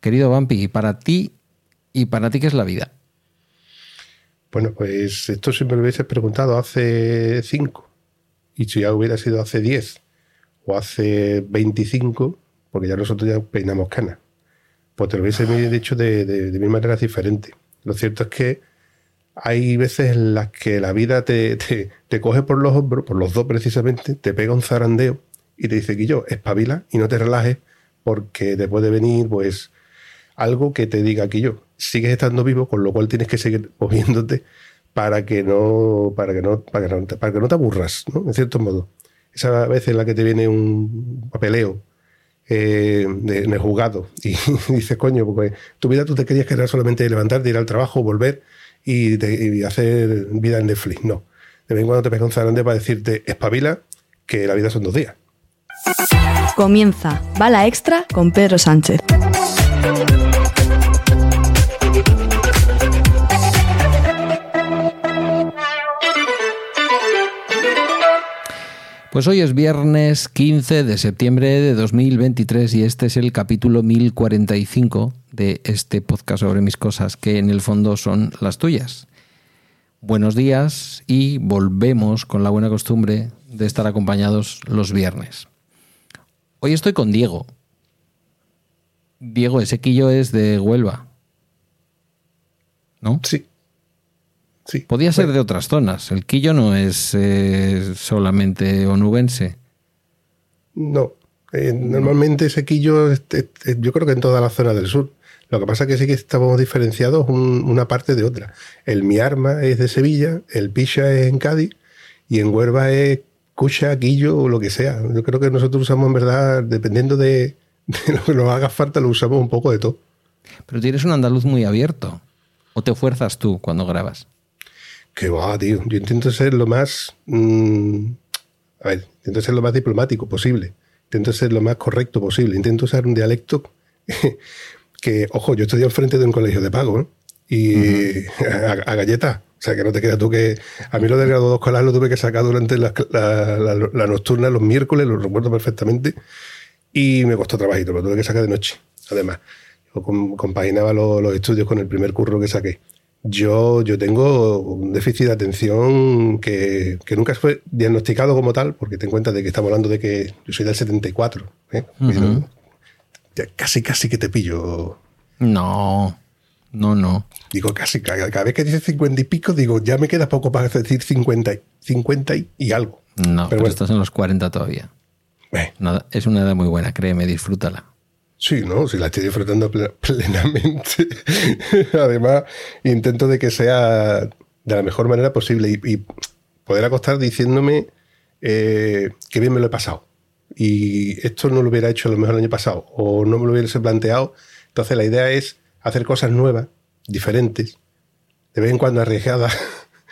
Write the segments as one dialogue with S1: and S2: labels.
S1: Querido Vampi, ¿y para ti y para ti qué es la vida?
S2: Bueno, pues esto siempre me hubiese preguntado hace cinco. Y si ya hubiera sido hace 10 o hace 25, porque ya nosotros ya peinamos canas, pues te lo hubiese dicho de, de, de mil maneras diferentes. Lo cierto es que hay veces en las que la vida te, te, coge por los hombros, por los dos precisamente, te pega un zarandeo y te dice que yo, espabila y no te relajes porque te puede venir pues algo que te diga que yo sigues estando vivo, con lo cual tienes que seguir moviéndote para que no, para que no, para que no, para que no te aburras, ¿no? En cierto modo. Esa vez en la que te viene un papeleo eh, en el juzgado y dices, coño, porque tu vida tú te querías que era solamente levantarte, ir al trabajo, volver y, hacer vida en Netflix. No. De vez en cuando te pega un zarande para decirte, espabila, que la vida son dos días.
S3: Comienza Bala Extra con Pedro Sánchez.
S1: Pues hoy es viernes 15 de septiembre de 2023 y este es el capítulo 1045 de este podcast sobre mis cosas, que en el fondo son las tuyas. Buenos días y volvemos con la buena costumbre de estar acompañados los viernes. Hoy estoy con Diego. Diego, ese quillo es de Huelva. ¿No?
S2: Sí.
S1: Podía ser de otras zonas. El Quillo no es eh, solamente onubense.
S2: No. Eh, normalmente ese Quillo, yo creo que en toda la zona del sur. Lo que pasa es que sí que estamos diferenciados una parte de otra. El Mi Arma es de Sevilla, el Picha es en Cádiz y en Huelva es Cucha, Quillo o lo que sea. Yo creo que nosotros usamos en verdad, dependiendo de, de lo que nos haga falta, lo usamos un poco de todo.
S1: Pero tienes un andaluz muy abierto. ¿O te fuerzas tú cuando grabas?
S2: Que va, tío. Yo intento ser lo más. Mm, a ver, intento ser lo más diplomático posible. Intento ser lo más correcto posible. Intento usar un dialecto que, ojo, yo estoy al frente de un colegio de pago, ¿eh? Y a, galleta. O sea, que no te queda tú que. A mí lo del grado 2 escolar lo tuve que sacar durante la, la, nocturna los miércoles, lo recuerdo perfectamente. Y me costó trabajito, lo tuve que sacar de noche. Además, yo compaginaba los estudios con el primer curro que saqué. Yo, yo tengo un déficit de atención que, nunca fue diagnosticado como tal, porque ten en cuenta de que estamos hablando de que yo soy del 74. ¿eh? casi, casi que te pillo.
S1: No, no, no.
S2: Digo, casi, cada, vez que dices 50 y pico, digo, ya me queda poco para decir 50, 50 y, algo.
S1: No, pero, estás en los 40 todavía. Eh. es una edad muy buena, créeme, disfrútala.
S2: Sí, ¿no? Si la estoy disfrutando plenamente. Además, intento de que sea de la mejor manera posible y, poder acostar diciéndome eh, que bien me lo he pasado. Y esto no lo hubiera hecho lo mejor el año pasado o no me lo hubiese planteado. Entonces la idea es hacer cosas nuevas, diferentes, de vez en cuando arriesgadas,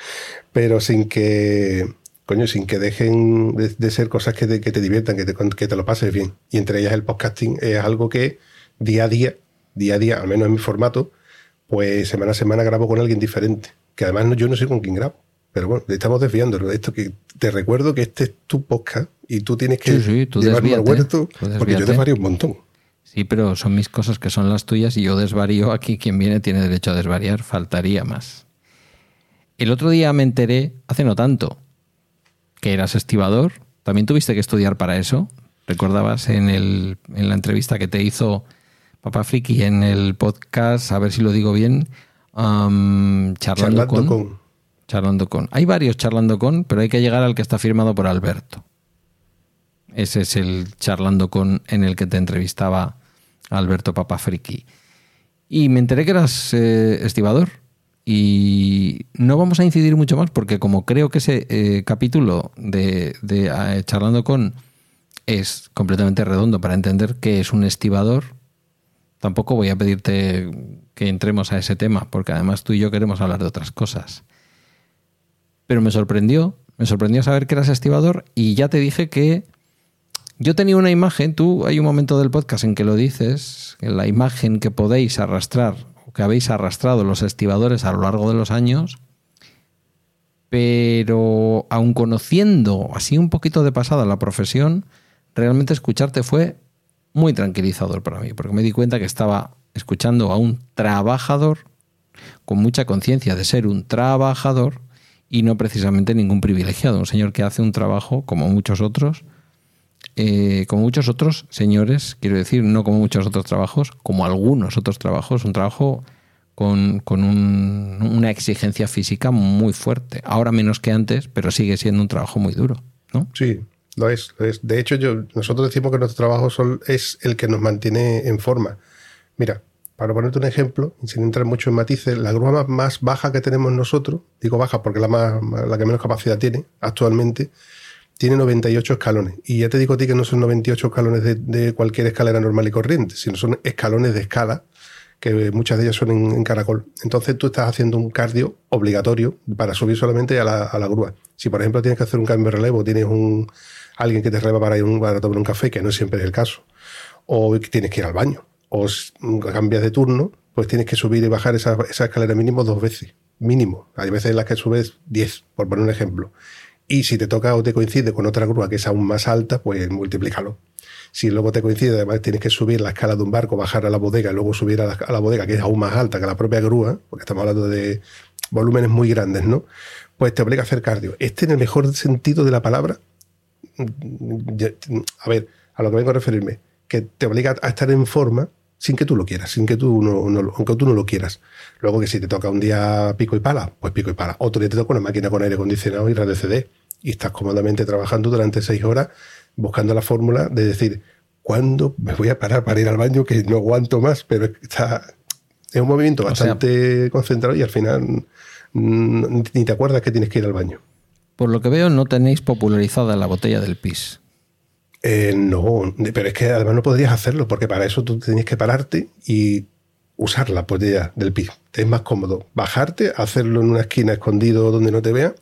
S2: pero sin que coño, sin que dejen de, ser cosas que te, que te diviertan, que te, que te, lo pases bien. Y entre ellas el podcasting es algo que día a día, día a día, al menos en mi formato, pues semana a semana grabo con alguien diferente. Que además yo no sé con quién grabo. Pero bueno, estamos desviando. Esto que te recuerdo que este es tu podcast y tú tienes que
S1: sí, llevarme al huerto
S2: porque yo desvarío un montón.
S1: Sí, pero son mis cosas que son las tuyas y yo desvarío. Aquí quien viene tiene derecho a desvariar, faltaría más. El otro día me enteré, hace no tanto, que eras estibador. ¿También tuviste que estudiar para eso? ¿Recordabas en, el, en la entrevista que te hizo Papá Friki en el podcast, a ver si lo digo bien, charlando, con, Charlando con. Hay varios charlando con, pero hay que llegar al que está firmado por Alberto. Ese es el charlando con en el que te entrevistaba Alberto Papa Friki. Y me enteré que eras eh, estibador. Y no vamos a incidir mucho más porque como creo que ese eh, capítulo de, eh, Charlando con es completamente redondo para entender qué es un estibador, tampoco voy a pedirte que entremos a ese tema porque además tú y yo queremos hablar de otras cosas. Pero me sorprendió, me sorprendió saber que eras estibador y ya te dije que yo tenía una imagen, tú hay un momento del podcast en que lo dices, en la imagen que podéis arrastrar que habéis arrastrado los estibadores a lo largo de los años, pero aun conociendo así un poquito de pasada la profesión, realmente escucharte fue muy tranquilizador para mí, porque me di cuenta que estaba escuchando a un trabajador con mucha conciencia de ser un trabajador y no precisamente ningún privilegiado, un señor que hace un trabajo como muchos otros, eh, como muchos otros señores, quiero decir, no como muchos otros trabajos, como algunos otros trabajos, un trabajo con, una exigencia física muy fuerte. Ahora menos que antes, pero sigue siendo un trabajo muy duro, ¿no?
S2: Sí, lo es. De hecho, yo, nosotros decimos que nuestro trabajo es el que nos mantiene en forma. Mira, para ponerte un ejemplo, sin entrar mucho en matices, la grúa más, baja que tenemos nosotros, digo baja porque la, más, la que menos capacidad tiene actualmente, tiene 98 escalones. Y ya te digo a ti que no son 98 escalones de, cualquier escalera normal y corriente, sino son escalones de escala, que muchas de ellas son en, caracol. Entonces tú estás haciendo un cardio obligatorio para subir solamente a la, grúa. Si por ejemplo tienes que hacer un cambio de relevo, tienes un, alguien que te reba para ir un, para tomar un café, que no siempre es el caso, o tienes que ir al baño o cambias de turno, pues tienes que subir y bajar esa, escalera mínimo dos veces. Mínimo. Hay veces en las que subes 10, por poner un ejemplo. Y si te toca o te coincide con otra grúa que es aún más alta, pues multiplícalo. Si luego te coincide, además tienes que subir la escala de un barco, bajar a la bodega y luego subir a la, bodega, que es aún más alta que la propia grúa, porque estamos hablando de volúmenes muy grandes, ¿no? Pues te obliga a hacer cardio. Este en el mejor sentido de la palabra, a ver, a lo que vengo a referirme, que te obliga a estar en forma sin que tú lo quieras, sin que tú no, aunque tú no lo quieras. Luego que si te toca un día pico y pala, pues pico y pala. Otro día te toca una máquina con aire acondicionado y radio CD y estás cómodamente trabajando durante seis horas buscando la fórmula de decir, ¿cuándo me voy a parar para ir al baño que no aguanto más? Pero está, es un movimiento bastante concentrado y al final ni te acuerdas que tienes que ir al baño.
S1: Por lo que veo, no tenéis popularizada la botella del pis.
S2: Eh, no, pero es que además no podrías hacerlo, porque para eso tú tenías que pararte y usar la botella del pis. Te es más cómodo bajarte, hacerlo en una esquina escondido donde no te vea,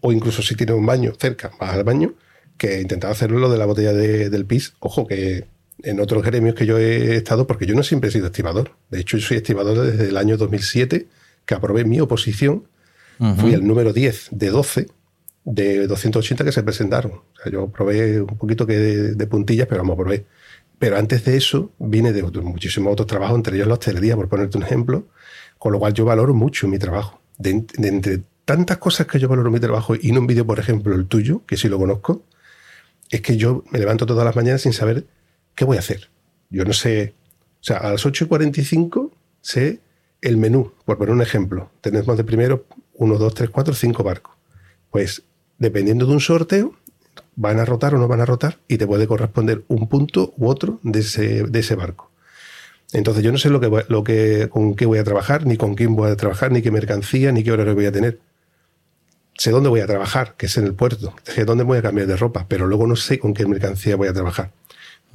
S2: o incluso si tienes un baño cerca, vas al baño, que intentar hacerlo lo de la botella del pis. Ojo, que en otros gremios que yo he estado, porque yo no siempre he sido estibador. De hecho, yo soy estibador desde el año 2007, que aprobé mi oposición. Fui el número 10 de 12 de 280 que se presentaron. Yo probé un poquito que de, puntillas, pero vamos, probé. Pero antes de eso vine de, muchísimos otros trabajos, entre ellos la hostelería, por ponerte un ejemplo, con lo cual yo valoro mucho mi trabajo. De, entre tantas cosas que yo valoro mi trabajo y no envidio, por ejemplo, el tuyo, que sí lo conozco, es que yo me levanto todas las mañanas sin saber qué voy a hacer. Yo no sé, o sea, a las 8.45 sé el menú, por poner un ejemplo. Tenemos de primero 1, 2, 3, 4, 5 barcos. Pues dependiendo de un sorteo, van a rotar o no van a rotar y te puede corresponder un punto u otro de ese, de ese barco. Entonces yo no sé lo que, lo que, con qué voy a trabajar, ni con quién voy a trabajar, ni qué mercancía, ni qué horario voy a tener. Sé dónde voy a trabajar, que es en el puerto, sé dónde voy a cambiar de ropa, pero luego no sé con qué mercancía voy a trabajar.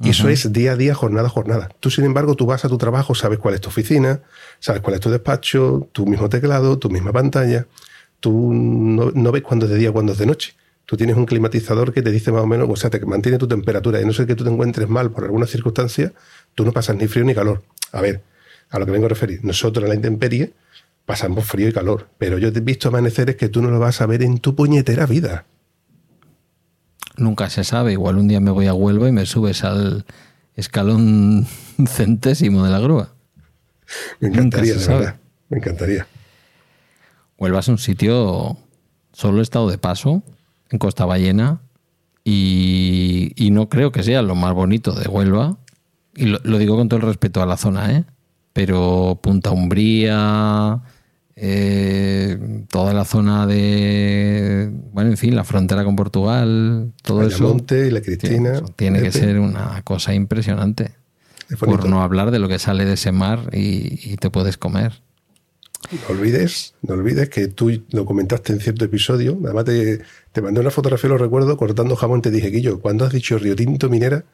S2: Y eso es día a día, jornada a jornada. Tú, sin embargo, tú vas a tu trabajo, sabes cuál es tu oficina, sabes cuál es tu despacho, tu mismo teclado, tu misma pantalla, tú no, ves cuándo es de día, cuándo es de noche. Tú tienes un climatizador que te dice más o menos, o sea, te mantiene tu temperatura. Y no sé que tú te encuentres mal por alguna circunstancia, tú no pasas ni frío ni calor. A ver, a lo que vengo a referir. Nosotros en la intemperie pasamos frío y calor, pero yo te he visto amaneceres que tú no lo vas a ver en tu puñetera vida.
S1: Nunca se sabe. Igual un día me voy a Huelva y me subes al escalón centésimo de la grúa.
S2: Me encantaría, de verdad. Me encantaría.
S1: Huelva es un sitio, solo he estado de paso en Costa Ballena y, no creo que sea lo más bonito de Huelva. Y lo, digo con todo el respeto a la zona, ¿eh? Pero Punta Umbría, eh, toda la zona de, bueno, en fin, la frontera con Portugal, todo eso.
S2: y la Cristina.
S1: Tiene, que ser una cosa impresionante. Por no hablar de lo que sale de ese mar y te puedes comer.
S2: No olvides, no olvides que tú lo comentaste en cierto episodio. Además, te, te mandé una fotografía, lo recuerdo, cortando jamón. Te dije, yo cuando has dicho Río Tinto Minera,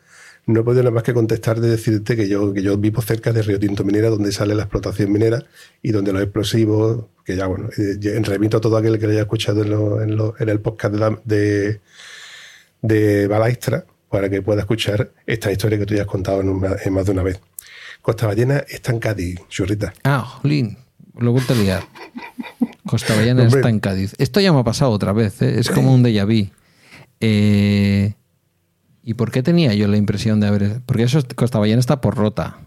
S2: no he podido nada más que contestar de decirte que yo, que yo vivo cerca de Río Tinto Minera, donde sale la explotación minera y donde los explosivos, que ya, bueno, eh, remito a todo aquel que lo haya escuchado en, en, el podcast de, de, Balaistra para que pueda escuchar esta historia que tú ya has contado en, más de una vez. Costa Ballena está en Cádiz, churrita.
S1: Ah, Jolín lo he vuelto a liar. Costa Ballena está en Cádiz. Esto ya me ha pasado otra vez, ¿eh? es como un déjà vu. Eh, ¿Y por qué tenía yo la impresión de haber.? Porque eso Costa Ballena está por rota.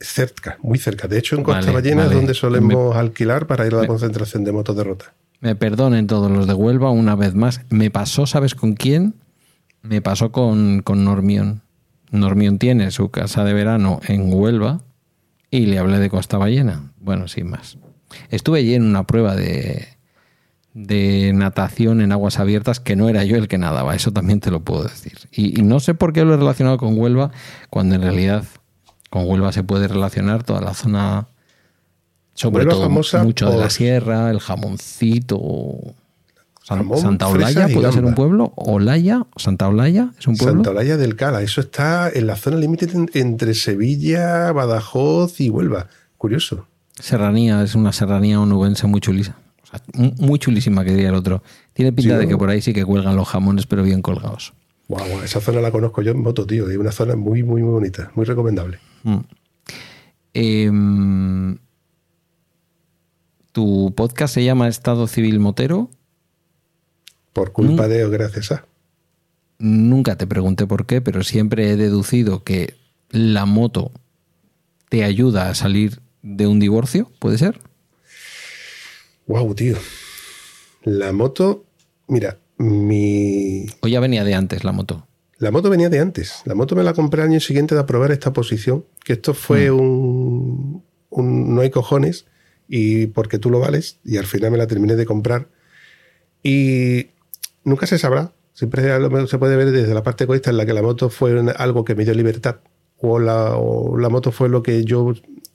S2: Cerca, muy cerca. De hecho, en Costa
S1: Vale,
S2: Ballena
S1: vale.
S2: es donde solemos
S1: Me-
S2: alquilar para ir a la concentración de motos de rota.
S1: Me perdonen todos los de Huelva una vez más. Me pasó, ¿sabes con quién? Me pasó con, con Normión. Normión tiene su casa de verano en Huelva y le hablé de Costa Ballena. Bueno, sin más. Estuve allí en una prueba de, de natación en aguas abiertas que no era yo el que nadaba, eso también te lo puedo decir. Y, y no sé por qué lo he relacionado con Huelva, cuando en realidad con Huelva se puede relacionar toda la zona, sobre
S2: Huelva
S1: todo
S2: famosa
S1: mucho de la sierra, el jamoncito. San-
S2: Jamón,
S1: Santa Olaya puede ser un pueblo, Olaya, Santa Olaya es un pueblo.
S2: Santa Olalla del Cala, eso está en la zona límite en- entre Sevilla, Badajoz y Huelva. Curioso.
S1: Serranía, es una serranía onubense muy chulísima. O sea, mu- muy chulísima, que diría el otro. Tiene pinta
S2: Sí,
S1: de
S2: ¿no?
S1: que por ahí sí que cuelgan los jamones, pero bien colgados.
S2: Guau, esa zona la conozco yo en moto, tío. Es una zona muy, muy, muy bonita, muy recomendable.
S1: Mm. Em, tu podcast se llama Estado Civil Motero.
S2: Por culpa de o gracias a.
S1: Nunca te pregunté por qué, pero siempre he deducido que la moto te ayuda a salir de un divorcio, ¿puede ser?
S2: Wow, tío. La moto, mira, mi.
S1: ¿O ya venía de antes la moto?
S2: La moto venía de antes. La moto me la compré al año siguiente de aprobar esta posición. Que esto fue
S1: Mm.
S2: un, un no hay cojones y porque tú lo vales. Y al final me la terminé de comprar. Y nunca se sabrá. Siempre se puede ver desde la parte egoísta en la que la moto fue algo que me dio libertad. O la, o la moto fue lo que yo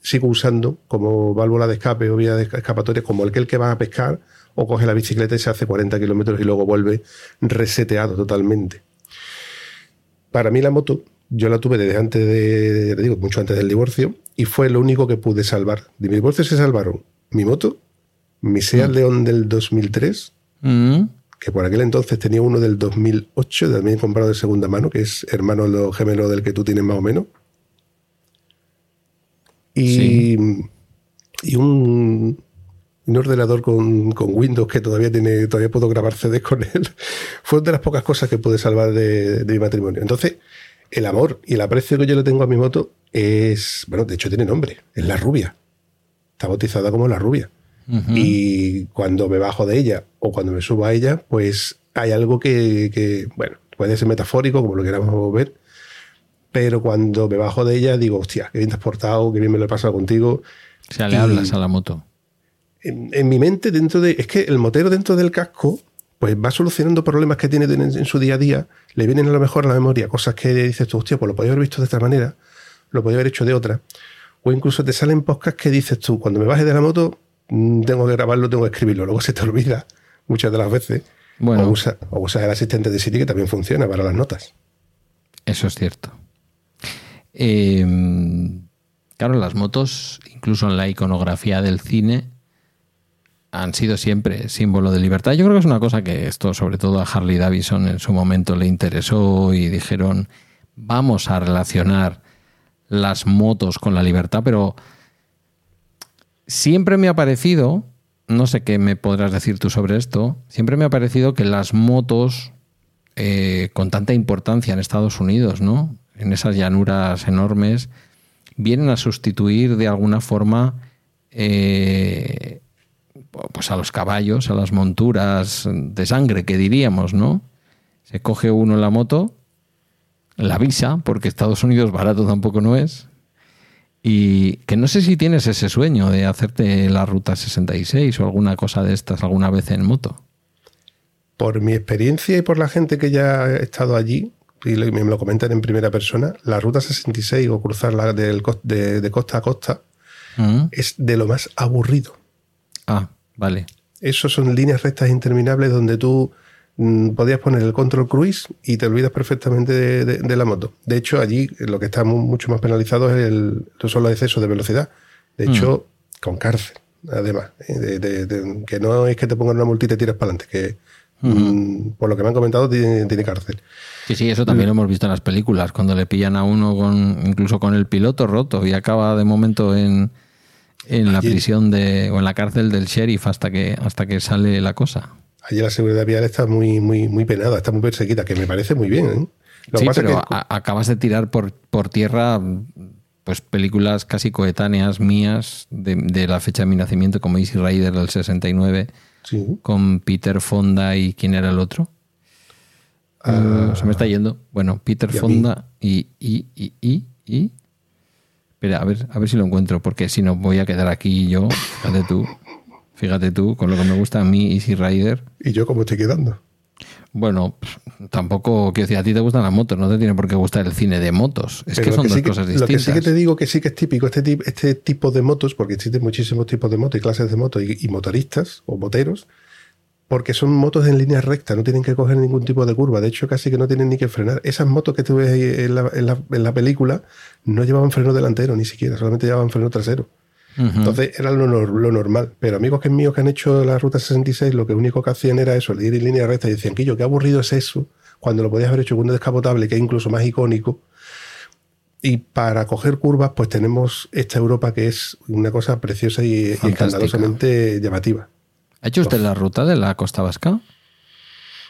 S2: sigo usando como válvula de escape o vía de escapatoria, como aquel que va a pescar o coge la bicicleta y se hace 40 kilómetros y luego vuelve reseteado totalmente. Para mí la moto, yo la tuve desde antes de, te digo, mucho antes del divorcio, y fue lo único que pude salvar. De mi divorcio se salvaron mi moto, mi Seat León del 2003,
S1: Mm.
S2: que por aquel entonces tenía uno del 2008, también comprado de segunda mano, que es hermano de los gemelos del que tú tienes más o menos. Y, y un, un ordenador con, con Windows que todavía tiene, todavía puedo grabar CDs con él. Fue una de las pocas cosas que pude salvar de, de mi matrimonio. Entonces, el amor y el aprecio que yo le tengo a mi moto es, bueno, de hecho tiene nombre, es la rubia. Está bautizada como la rubia. Y cuando me bajo de ella o cuando me subo a ella, pues hay algo que, que, bueno, puede ser metafórico, como lo queramos ver, pero cuando me bajo de ella digo, hostia, qué bien te has portado, qué bien me lo he pasado contigo.
S1: O sea, le
S2: Y-
S1: hablas a la moto.
S2: En, en mi mente, dentro de. Es que el motero dentro del casco, pues va solucionando problemas que tiene en, en su día a día, le vienen a lo mejor a la memoria cosas que dices tú, hostia, pues lo podía haber visto de esta manera, lo podía haber hecho de otra. O incluso te salen podcasts que dices tú, cuando me baje de la moto, mm, tengo que grabarlo, tengo que escribirlo. Luego se te olvida muchas de las veces.
S1: Bueno.
S2: O, usa- o usas el asistente de Siri que también funciona para las notas.
S1: Eso es cierto. Eh, claro, las motos, incluso en la iconografía del cine, han sido siempre símbolo de libertad. Yo creo que es una cosa que esto, sobre todo a Harley Davidson, en su momento le interesó y dijeron, vamos a relacionar las motos con la libertad, pero siempre me ha parecido, no sé qué me podrás decir tú sobre esto, siempre me ha parecido que las motos eh, con tanta importancia en Estados Unidos, ¿no? En esas llanuras enormes, vienen a sustituir de alguna forma eh, pues a los caballos, a las monturas de sangre, que diríamos, ¿no? Se coge uno en la moto, la visa, porque Estados Unidos barato tampoco no es, y que no sé si tienes ese sueño de hacerte la ruta 66 o alguna cosa de estas alguna vez en moto.
S2: Por mi experiencia y por la gente que ya ha estado allí, y me lo comentan en primera persona, la ruta 66 o cruzarla del de, de costa a costa
S1: Mm.
S2: es de lo más aburrido.
S1: Ah, vale.
S2: Eso son líneas rectas interminables donde tú mm, podías poner el control cruise y te olvidas perfectamente de, de- de la moto. De hecho, allí lo que está mu- mucho más penalizado es el, son los excesos de velocidad. De hecho, con cárcel, además. ¿eh? De- que no es que te pongan una multita y tiras para adelante, que mm, por lo que me han comentado tiene, tiene cárcel.
S1: Sí, sí, eso también lo hemos visto en las películas, cuando le pillan a uno con incluso con el piloto roto y acaba de momento en, en la
S2: Allí-
S1: prisión de o en la cárcel del sheriff hasta que hasta que sale la cosa.
S2: Allí la seguridad vial está muy, muy, muy penada, está muy perseguida, que me parece muy bien. ¿eh? Lo
S1: sí,
S2: pasa
S1: pero
S2: que-
S1: a- acabas de tirar por, por tierra pues películas casi coetáneas mías de, la fecha de mi nacimiento, como Easy Rider del 69, con Peter Fonda y ¿quién era el otro? Ah. se me está yendo. Bueno, Peter Fonda y, y, y, y, y, Espera, a ver, a ver si lo encuentro, porque si no voy a quedar aquí yo, fíjate tú, fíjate tú, con lo que me gusta a mí Easy Rider.
S2: ¿Y yo cómo estoy quedando?
S1: Bueno, tampoco, quiero decir, a ti te gustan las motos, no te tiene por qué gustar el cine de motos. Es que son dos cosas distintas. Lo
S2: que sí que te digo que sí que es típico este, este tipo de motos, porque existen muchísimos tipos de motos y clases de motos y, motoristas o moteros, porque son motos en línea recta, no tienen que coger ningún tipo de curva. De hecho, casi que no tienen ni que frenar. Esas motos que tú ves en la, en la película no llevaban freno delantero ni siquiera, solamente llevaban freno trasero. Entonces era lo, normal. Pero amigos que míos que han hecho la ruta 66, lo que único que hacían era eso, ir en línea recta y decían, que yo, qué aburrido es eso, cuando lo podías haber hecho con un descapotable que es incluso más icónico. Y para coger curvas, pues tenemos esta Europa que es una cosa preciosa y, escandalosamente llamativa.
S1: ¿Ha hecho usted la ruta de la Costa Vasca?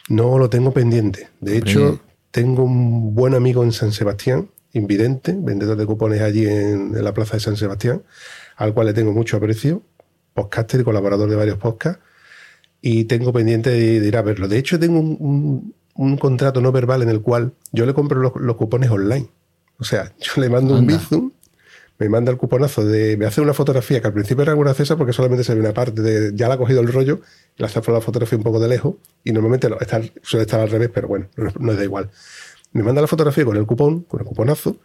S2: No lo tengo pendiente. De hecho, tengo un buen amigo en San Sebastián, invidente, vendedor de cupones allí en la plaza de San Sebastián, al cual le tengo mucho aprecio, podcaster y colaborador de varios podcasts, y tengo pendiente de, ir a verlo. De hecho, tengo un, contrato no verbal en el cual yo le compro los, cupones online. O sea, yo le mando un Bizum, me manda el cuponazo de. Me hace una fotografía que al principio era graciosa porque solamente se ve una parte de. Ya la ha cogido el rollo, le hace la fotografía un poco de lejos y normalmente suele estar al revés, pero bueno, no, no da igual. Me manda la fotografía con el cupón, con el cuponazo,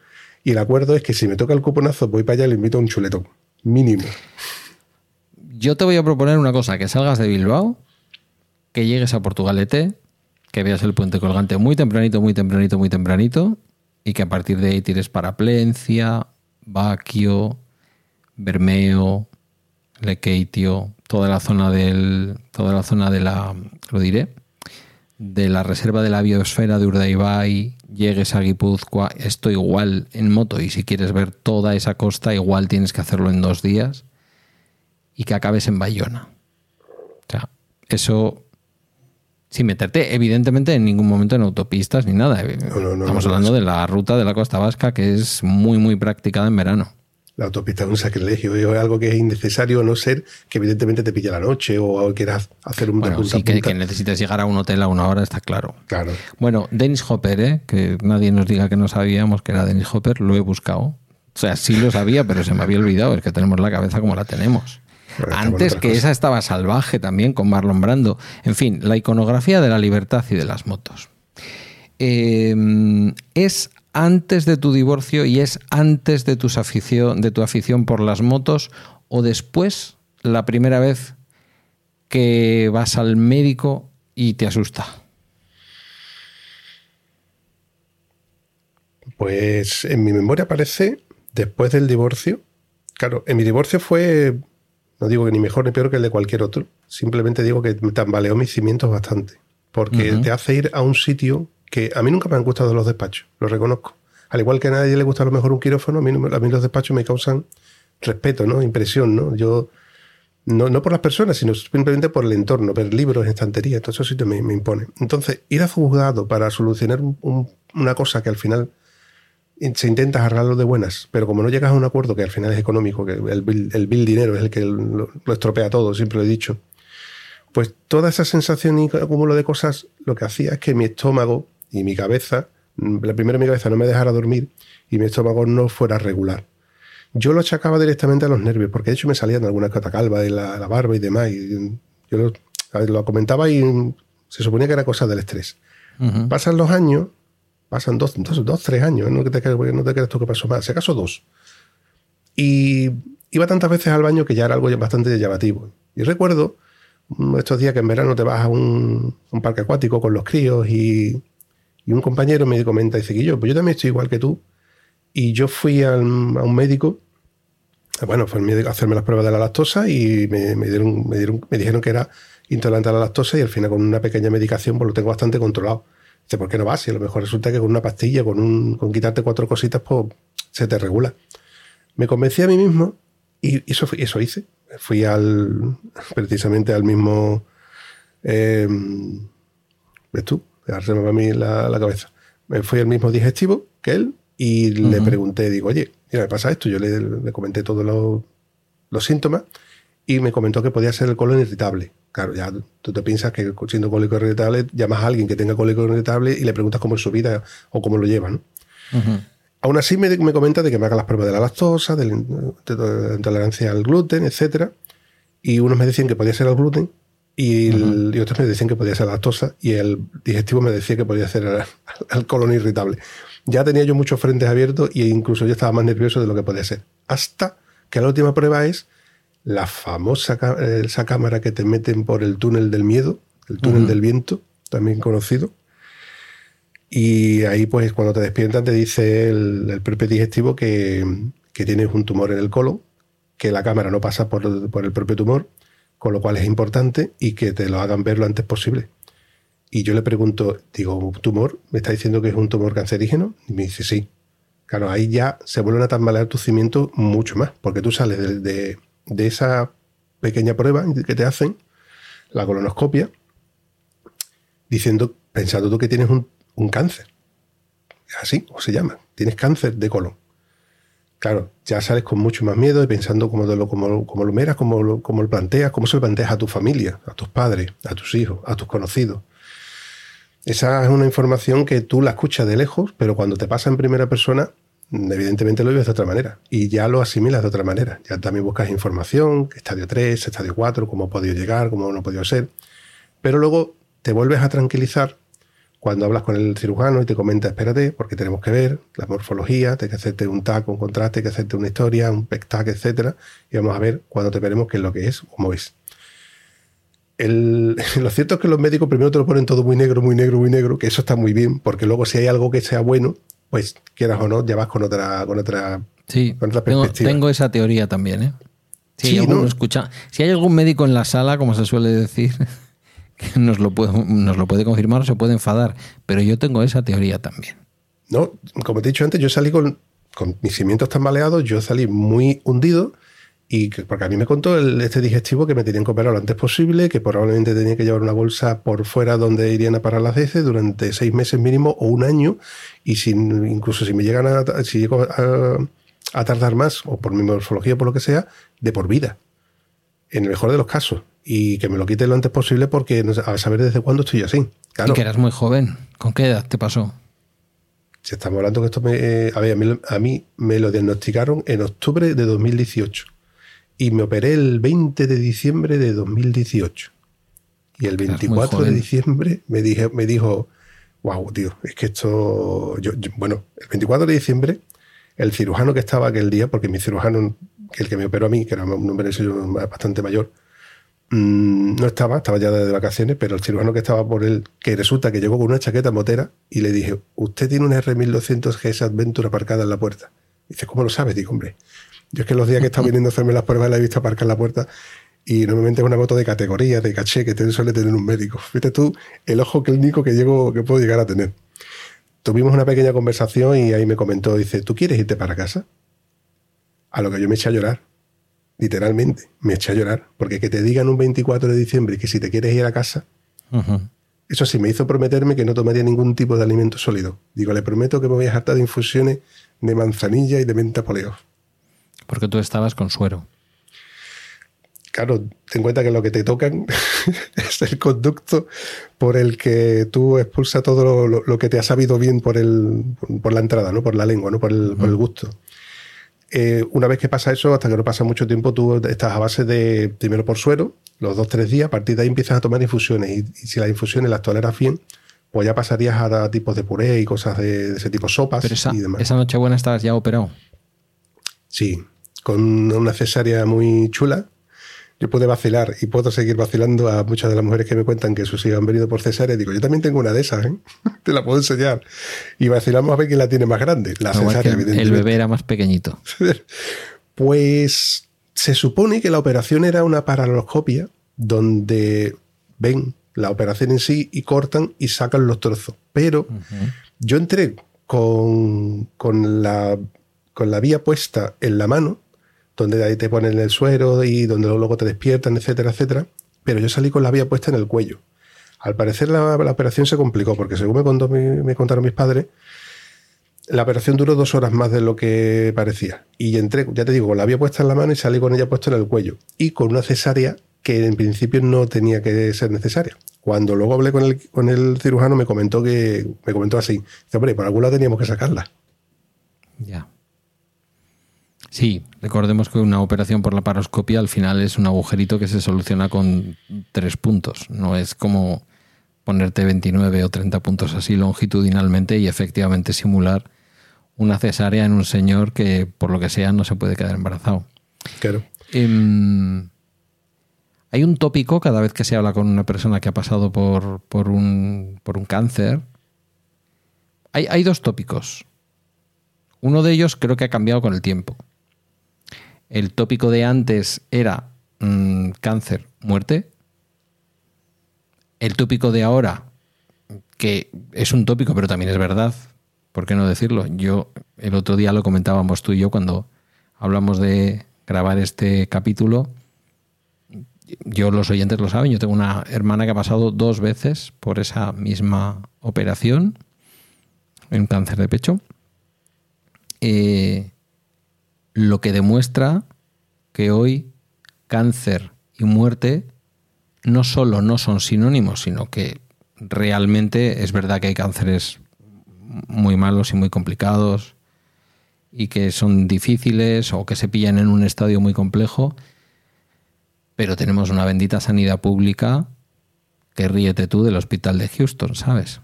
S2: y el acuerdo es que si me toca el cuponazo, voy para allá y le invito a un chuletón mínimo.
S1: Yo te voy a proponer una cosa, que salgas de Bilbao, que llegues a Portugalete, que veas el puente colgante muy tempranito, muy tempranito, muy tempranito, y que a partir de ahí tires para Plencia, Baquio, Bermeo, Lequeitio, toda la zona del. toda la zona de la. lo diré. de la reserva de la biosfera de Urdaibai, llegues a Guipúzcoa, esto igual en moto y si quieres ver toda esa costa, igual tienes que hacerlo en dos días y que acabes en Bayona. O sea, eso sin meterte, evidentemente, en ningún momento en autopistas ni nada. Estamos hablando de la ruta de la costa vasca que es muy, muy practicada en verano
S2: la autopista es un sacrilegio, es algo que es innecesario a no ser que evidentemente te pille la noche o quieras hacer un
S1: bueno, sí, que, que, necesites llegar a un hotel a una hora, está claro.
S2: Claro.
S1: Bueno, Dennis Hopper, ¿eh? que nadie nos diga que no sabíamos que era Dennis Hopper, lo he buscado. O sea, sí lo sabía, pero se me había olvidado, es que tenemos la cabeza como la tenemos. Antes que esa estaba salvaje también con Marlon Brando. En fin, la iconografía de la libertad y de las motos. Eh, es antes de tu divorcio y es antes de, tus afición, de tu afición por las motos o después, la primera vez que vas al médico y te asusta?
S2: Pues en mi memoria aparece después del divorcio. Claro, en mi divorcio fue, no digo que ni mejor ni peor que el de cualquier otro, simplemente digo que me tambaleó mis cimientos bastante, porque te hace ir a un sitio que a mí nunca me han gustado los despachos, lo reconozco. Al igual que a nadie le gusta a lo mejor un quirófano, a mí, a mí los despachos me causan respeto, ¿no? Impresión, ¿no? Yo, no, por las personas, sino simplemente por el entorno, ver libros, estanterías, todo eso sí me, me impone. Entonces, ir a juzgado para solucionar una cosa que al final se intenta arreglarlo de buenas, pero como no llegas a un acuerdo que al final es económico, que el bill, dinero es el que lo, lo, estropea todo, siempre lo he dicho, pues toda esa sensación y acúmulo de cosas lo que hacía es que mi estómago y mi cabeza, la primera mi cabeza no me dejara dormir y mi estómago no fuera regular. Yo lo achacaba directamente a los nervios, porque de hecho me salían algunas catacalvas de la, barba y demás. Y yo lo, comentaba y se suponía que era cosa del estrés. Pasan los años, pasan dos, dos, tres años, no te, no te creas tú que pasó más, si acaso dos. Y iba tantas veces al baño que ya era algo bastante llamativo. Y recuerdo estos días que en verano te vas a un parque acuático con los críos y y un compañero me comenta, dice que yo, pues yo también estoy igual que tú. Y yo fui a un médico, bueno, fue a hacerme las pruebas de la lactosa y me, dieron, me, dieron, me dijeron que era intolerante a la lactosa y al final con una pequeña medicación pues lo tengo bastante controlado. Dice, ¿por qué no vas? Y a lo mejor resulta que con una pastilla, con, un, con quitarte cuatro cositas, pues se te regula. Me convencí a mí mismo y eso, eso hice. Fui al precisamente al mismo... Eh, ¿Ves tú? Me a mí la, cabeza. Me fui al mismo digestivo que él y le pregunté, digo, oye, mira, me pasa esto. Yo le, comenté todos los, síntomas y me comentó que podía ser el colon irritable. Claro, ya tú te piensas que siendo cólico irritable, llamas a alguien que tenga cólico irritable y le preguntas cómo es su vida o cómo lo lleva, ¿no? Aún así me, me, comenta de que me haga las pruebas de la lactosa, de la intolerancia al gluten, etc. Y unos me decían que podía ser el gluten y, otros me decían que podía ser la lactosa y el digestivo me decía que podía ser el, colon irritable. Ya tenía yo muchos frentes abiertos e incluso yo estaba más nervioso de lo que podía ser. Hasta que la última prueba es la famosa esa cámara que te meten por el túnel del miedo, el túnel del viento, también conocido, y ahí, pues, cuando te despiertas, te dice el, propio digestivo que, tienes un tumor en el colon, que la cámara no pasa por, el propio tumor, con lo cual es importante y que te lo hagan ver lo antes posible. Y yo le pregunto, digo, ¿un tumor? ¿Me está diciendo que es un tumor cancerígeno? Y me dice, sí. Claro, ahí ya se vuelven a tambalear tus cimientos mucho más, porque tú sales de, de esa pequeña prueba que te hacen, la colonoscopia, diciendo, pensando tú que tienes un, un cáncer. Así, o se llama. Tienes cáncer de colon. Claro, ya sales con mucho más miedo y pensando cómo, lo, como, lo miras, cómo lo, lo planteas, cómo se lo planteas a tu familia, a tus padres, a tus hijos, a tus conocidos. Esa es una información que tú la escuchas de lejos, pero cuando te pasa en primera persona, evidentemente lo vives de otra manera y ya lo asimilas de otra manera. Ya también buscas información, estadio 3, estadio 4, cómo ha podido llegar, cómo no ha podido ser. Pero luego te vuelves a tranquilizar cuando hablas con el cirujano y te comenta, espérate, porque tenemos que ver la morfología, hay que hacerte un TAC, un contraste, hay que hacerte una historia, un PEC-TAC, etc. Y vamos a ver cuando te veremos qué es lo que es, cómo es. lo cierto es que los médicos primero te lo ponen todo muy negro, muy negro, muy negro, que eso está muy bien, porque luego si hay algo que sea bueno, pues quieras o no, ya vas con otra, con otra,
S1: sí, perspectiva. Tengo, esa teoría también, ¿eh? Si, escucha, si hay algún médico en la sala, como se suele decir, nos lo, puede, confirmar o se puede enfadar, pero yo tengo esa teoría también.
S2: No, como te he dicho antes, yo salí con, mis cimientos tambaleados, yo salí muy hundido y porque a mí me contó este digestivo que me tenían que operar lo antes posible, que probablemente tenía que llevar una bolsa por fuera donde irían a parar las heces durante seis meses mínimo o un año y sin, incluso si me llegan a, llego a tardar más o por mi morfología o por lo que sea, de por vida. En el mejor de los casos y que me lo quite lo antes posible porque a saber desde cuándo estoy así.
S1: Y que eras muy joven. ¿Con qué edad te pasó?
S2: Si estamos hablando que esto me... Eh, a, ver, a, mí, me lo diagnosticaron en octubre de 2018 y me operé el 20 de diciembre de 2018. Y el 24 de diciembre me, dije, me dijo, wow, tío, es que esto... bueno, el 24 de diciembre, el cirujano que estaba aquel día, porque mi cirujano, el que me operó a mí, que era un hombre bastante mayor, Mm, no estaba, estaba ya de vacaciones, pero el cirujano que estaba por él, que resulta que llegó con una chaqueta motera y le dije, usted tiene una R1200 GS Adventure aparcada en la puerta. dice, ¿cómo lo sabes? Digo, hombre, yo es que los días que he estado viniendo a hacerme las pruebas la he visto aparcar en la puerta y normalmente es una moto de categoría, de caché, que suele tener un médico. Fíjate tú el ojo clínico que, llego, que puedo llegar a tener. Tuvimos una pequeña conversación y ahí me comentó, dice, ¿tú quieres irte para casa? A lo que yo me eché a llorar literalmente, me eché a llorar, porque que te digan un 24 de diciembre que si te quieres ir a casa, eso sí, me hizo prometerme que no tomaría ningún tipo de alimento sólido. Digo, le prometo que me voy a hartar de infusiones de manzanilla y de menta poleo.
S1: Porque tú estabas con suero.
S2: Claro, ten en cuenta que lo que te tocan es el conducto por el que tú expulsas todo lo, que te ha sabido bien por, el, por la entrada, ¿no? por la lengua, ¿no? por, el, por el gusto. Eh, una vez que pasa eso, hasta que no pasa mucho tiempo, tú estás a base de, primero por suero, los dos, tres días, a partir de ahí empiezas a tomar infusiones y, si las infusiones las toleras bien, pues ya pasarías a, tipos de puré y cosas de, ese tipo, sopas
S1: esa,
S2: y demás.
S1: Esa noche buena estabas ya operado.
S2: Sí, con una cesárea muy chula, yo puedo vacilar y puedo seguir vacilando a muchas de las mujeres que me cuentan que sus hijos han venido por cesárea. Digo, yo también tengo una de esas, ¿eh? te la puedo enseñar. Y vacilamos a ver quién la tiene más grande. La cesárea,
S1: evidentemente. El bebé era más pequeñito.
S2: pues se supone que la operación era una paraloscopia donde ven la operación en sí y cortan y sacan los trozos. Pero yo entré con, con, la, con la vía puesta en la mano donde ahí te ponen el suero y donde luego te despiertan, etcétera, etcétera. Pero yo salí con la vía puesta en el cuello. Al parecer la, operación se complicó porque según me, me, contaron mis padres, la operación duró dos horas más de lo que parecía. Y entré, ya te digo, la había puesta en la mano y salí con ella puesta en el cuello. Y con una cesárea que en principio no tenía que ser necesaria. Cuando luego hablé con el, con el cirujano me comentó que me comentó así, hombre, por algún lado teníamos que sacarla.
S1: Ya. Sí, recordemos que una operación por la paroscopia al final es un agujerito que se soluciona con tres puntos. No es como ponerte 29 o 30 puntos así longitudinalmente y efectivamente simular una cesárea en un señor que por lo que sea no se puede quedar embarazado.
S2: Claro.
S1: Em, hay un tópico cada vez que se habla con una persona que ha pasado por, por, un, por un, cáncer. Hay, hay dos tópicos. Uno de ellos creo que ha cambiado con el tiempo. El tópico de antes era mmm, cáncer, muerte. El tópico de ahora, que es un tópico, pero también es verdad, ¿por qué no decirlo? Yo el otro día lo comentábamos tú y yo cuando hablamos de grabar este capítulo. Yo los oyentes lo saben, yo tengo una hermana que ha pasado dos veces por esa misma operación en cáncer de pecho. Eh, lo que demuestra que hoy cáncer y muerte no solo no son sinónimos, sino que realmente es verdad que hay cánceres muy malos y muy complicados y que son difíciles o que se pillan en un estadio muy complejo, pero tenemos una bendita sanidad pública que ríete tú del hospital de Houston, ¿sabes?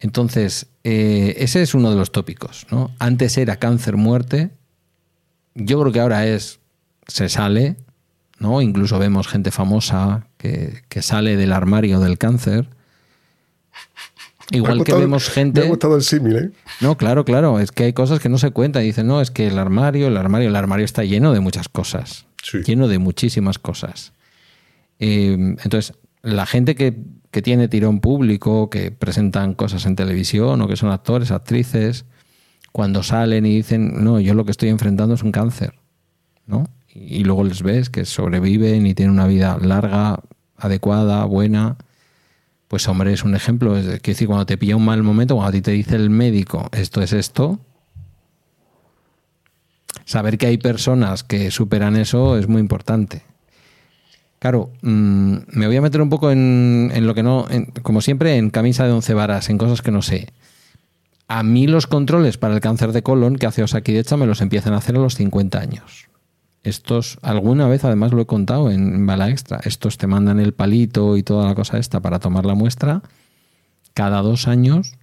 S1: Entonces, eh, ese es uno de los tópicos, ¿no? Antes era cáncer, muerte, yo creo que ahora es, se sale, ¿no? Incluso vemos gente famosa que, que sale del armario del cáncer. Igual
S2: gustado,
S1: que vemos gente.
S2: Me ha gustado el símil, ¿eh?
S1: No, claro, claro. Es que hay cosas que no se cuentan. Y dicen, no, es que el armario, el armario, el armario está lleno de muchas cosas.
S2: Sí.
S1: Lleno de muchísimas cosas. Eh, entonces, la gente que, que, tiene tirón público, que presentan cosas en televisión o que son actores, actrices, cuando salen y dicen, no, yo lo que estoy enfrentando es un cáncer, ¿no? Y luego les ves que sobreviven y tienen una vida larga, adecuada, buena. Pues hombre, es un ejemplo. Es decir, cuando te pilla un mal momento, cuando a ti te dice el médico, esto es esto, saber que hay personas que superan eso es muy importante. Claro, mmm, me voy a meter un poco en, en lo que no, en, como siempre, en camisa de once varas, en cosas que no sé. A mí los controles para el cáncer de colon que hace Osakidecha me los empiezan a hacer a los 50 años. Estos, alguna vez además lo he contado en Bala Extra, estos te mandan el palito y toda la cosa esta para tomar la muestra cada dos años,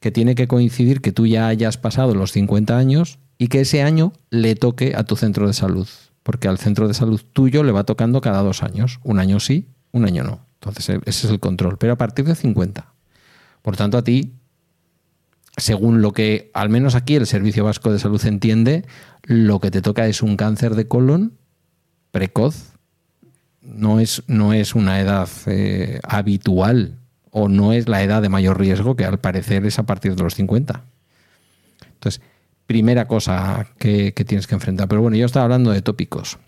S1: que tiene que coincidir que tú ya hayas pasado los 50 años y que ese año le toque a tu centro de salud, porque al centro de salud tuyo le va tocando cada dos años, un año sí, un año no. Entonces ese es el control, pero a partir de 50. Por tanto, a ti según lo que al menos aquí el Servicio Vasco de Salud entiende, lo que te toca es un cáncer de colon precoz. No es, no es una edad eh, habitual o no es la edad de mayor riesgo, que al parecer es a partir de los 50. Entonces, primera cosa que, que tienes que enfrentar. Pero bueno, yo estaba hablando de tópicos.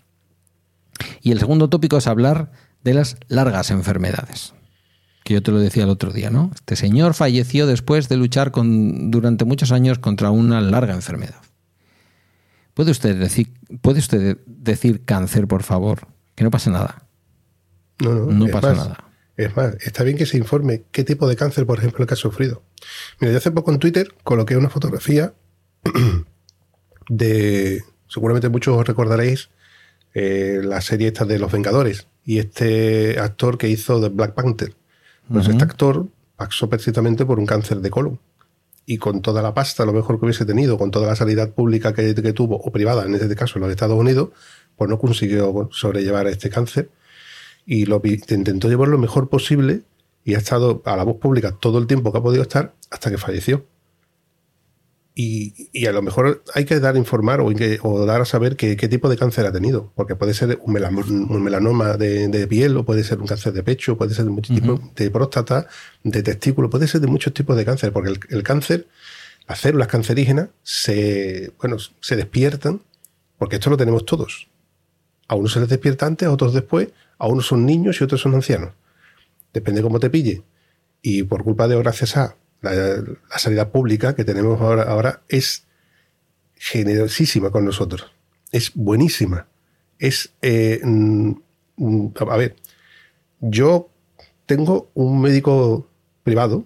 S1: Y el segundo tópico es hablar de las largas enfermedades que yo te lo decía el otro día, ¿no? Este señor falleció después de luchar con, durante muchos años contra una larga enfermedad. ¿Puede usted, decir, ¿Puede usted decir cáncer, por favor? Que no pasa nada.
S2: No, no,
S1: no pasa
S2: más,
S1: nada.
S2: Es más, está bien que se informe qué tipo de cáncer, por ejemplo, el que ha sufrido. Mira, yo hace poco en Twitter coloqué una fotografía de, seguramente muchos os recordaréis, eh, la serie esta de Los Vengadores y este actor que hizo de Black Panther. Pues uh -huh. este actor pasó precisamente por un cáncer de colon. Y con toda la pasta, lo mejor que hubiese tenido, con toda la sanidad pública que, que, tuvo, o privada, en este caso en los Estados Unidos, pues no consiguió sobrellevar este cáncer. Y lo intentó llevar lo mejor posible y ha estado a la voz pública todo el tiempo que ha podido estar hasta que falleció. Y, y, a lo mejor hay que dar a informar o, que, o dar a saber qué, tipo de cáncer ha tenido, porque puede ser un, melanoma, un melanoma de, de, piel, o puede ser un cáncer de pecho, puede ser de muchos uh -huh. tipos de próstata, de testículo, puede ser de muchos tipos de cáncer, porque el, el, cáncer, las células cancerígenas se, bueno, se despiertan, porque esto lo tenemos todos. A unos se les despierta antes, a otros después, a unos son niños y otros son ancianos. Depende cómo te pille. Y por culpa de gracias a la, sanidad pública que tenemos ahora, ahora es generosísima con nosotros. Es buenísima. Es, eh, mm, a ver, yo tengo un médico privado,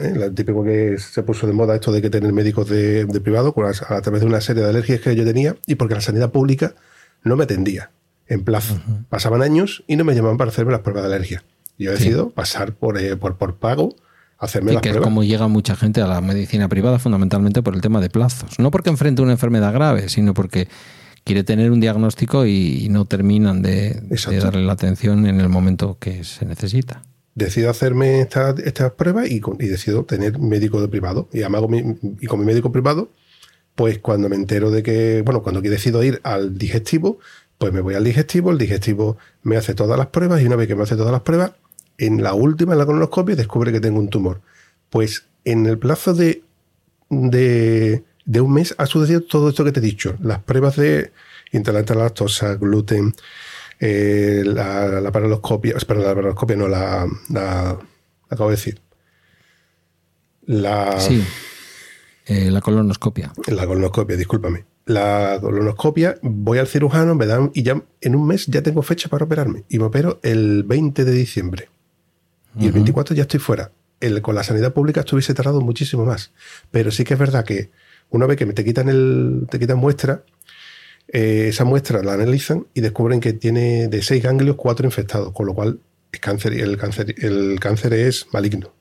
S2: ¿eh? el típico que se puso de moda esto de que tener médicos de, privado a, través de una serie de alergias que yo tenía y porque la sanidad pública no me atendía en plazo. Pasaban años y no me llamaban para hacerme las pruebas de alergia. Yo he decidido pasar por, eh, por, por pago hacerme
S1: y que es como llega mucha gente a la medicina privada fundamentalmente por el tema de plazos. No porque enfrente una enfermedad grave, sino porque quiere tener un diagnóstico y, no terminan de, darle la atención en el momento que se necesita.
S2: Decido hacerme estas esta pruebas y, y, decido tener médico de privado. Y, y con mi médico privado, pues cuando me entero de que, bueno, cuando decido ir al digestivo, pues me voy al digestivo, el digestivo me hace todas las pruebas y una vez que me hace todas las pruebas, en la última, en la colonoscopia, descubre que tengo un tumor. Pues en el plazo de, de, un mes ha sucedido todo esto que te he dicho. Las pruebas de intolerante a la lactosa, gluten, eh, la, la paraloscopia, espera, la paraloscopia no, la, la, acabo de decir. La,
S1: sí, eh, la colonoscopia.
S2: La colonoscopia, discúlpame. La colonoscopia, voy al cirujano, me dan, y ya en un mes ya tengo fecha para operarme. Y me opero el 20 de diciembre. Y el 24 ya estoy fuera. El, con la sanidad pública estuviese tardado muchísimo más. Pero sí que es verdad que una vez que te quitan, el, te quitan muestra, eh, esa muestra la analizan y descubren que tiene de seis ganglios cuatro infectados, con lo cual es cáncer y el cáncer, el cáncer es maligno.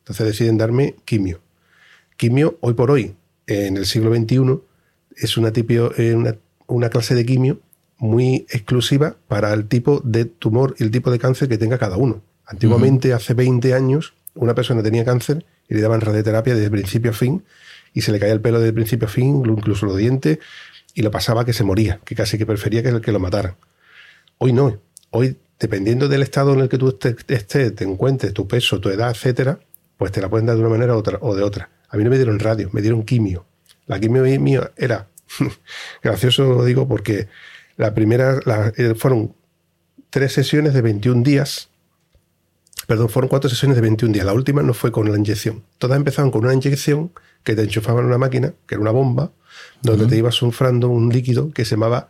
S2: Entonces deciden darme quimio. Quimio, hoy por hoy, en el siglo XXI, es una, eh, una, una clase de quimio muy exclusiva para el tipo de tumor y el tipo de cáncer que tenga cada uno. Antiguamente, hace 20 años, una persona tenía cáncer y le daban radioterapia desde principio a fin y se le caía el pelo desde principio a fin, incluso los dientes, y lo pasaba que se moría, que casi que prefería que, que lo mataran. Hoy no. Hoy, dependiendo del estado en el que tú estés, te encuentres, tu peso, tu edad, etcétera, pues te la pueden dar de una manera otra, o de otra. A mí no me dieron radio, me dieron quimio. La quimio mía era gracioso, lo digo, porque la primera eh, fueron tres sesiones de 21 días Perdón, fueron cuatro sesiones de 21 días. La última no fue con la inyección. Todas empezaban con una inyección que te enchufaban en una máquina, que era una bomba, donde te ibas sufrando un líquido que se llamaba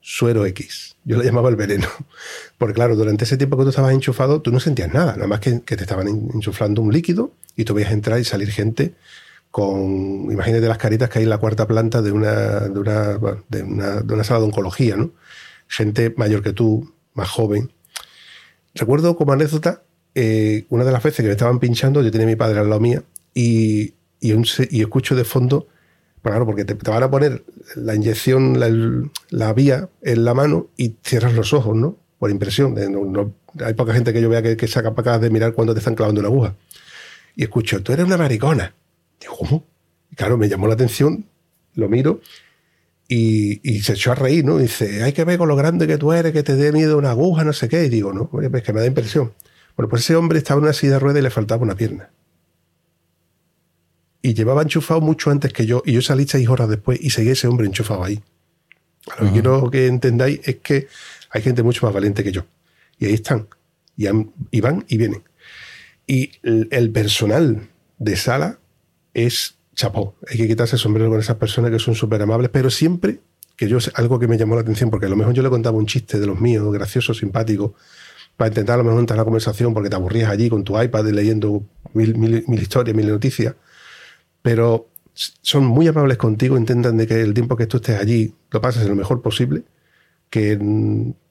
S2: suero X. Yo lo llamaba el veneno. Porque claro, durante ese tiempo que tú estabas enchufado, tú no sentías nada, nada más que, que te estaban enchufando un líquido y tú veías entrar y salir gente con, imagínate las caritas que hay en la cuarta planta de una, de una, de una, de una sala de oncología, ¿no? Gente mayor que tú, más joven. Recuerdo como anécdota eh, una de las veces que me estaban pinchando, yo tenía a mi padre al lado mía y, y, escucho de fondo, pues claro, porque te, van a poner la inyección, la, vía en la mano y cierras los ojos, ¿no? Por impresión. no, hay poca gente que yo vea que, que sea capaz de mirar cuando te están clavando una aguja. Y escucho, tú eres una maricona. Digo, ¿cómo? Y claro, me llamó la atención, lo miro y, y, se echó a reír, ¿no? dice, hay que ver con lo grande que tú eres, que te dé miedo una aguja, no sé qué. Y digo, no, es que me da impresión. Bueno, pues ese hombre estaba en una silla de ruedas y le faltaba una pierna. Y llevaba enchufado mucho antes que yo, y yo salí seis horas después y seguía ese hombre enchufado ahí. Lo que quiero que entendáis es que hay gente mucho más valiente que yo. Y ahí están. Y, van y vienen. Y el, personal de sala es chapó. Hay que quitarse el sombrero con esas personas que son súper amables, pero siempre que yo algo que me llamó la atención, porque a lo mejor yo le contaba un chiste de los míos, gracioso, simpático, para intentar a lo mejor entrar en la conversación porque te aburrías allí con tu iPad leyendo mil, mil, mil historias, mil noticias. Pero son muy amables contigo, intentan de que el tiempo que tú estés allí lo pases lo mejor posible, que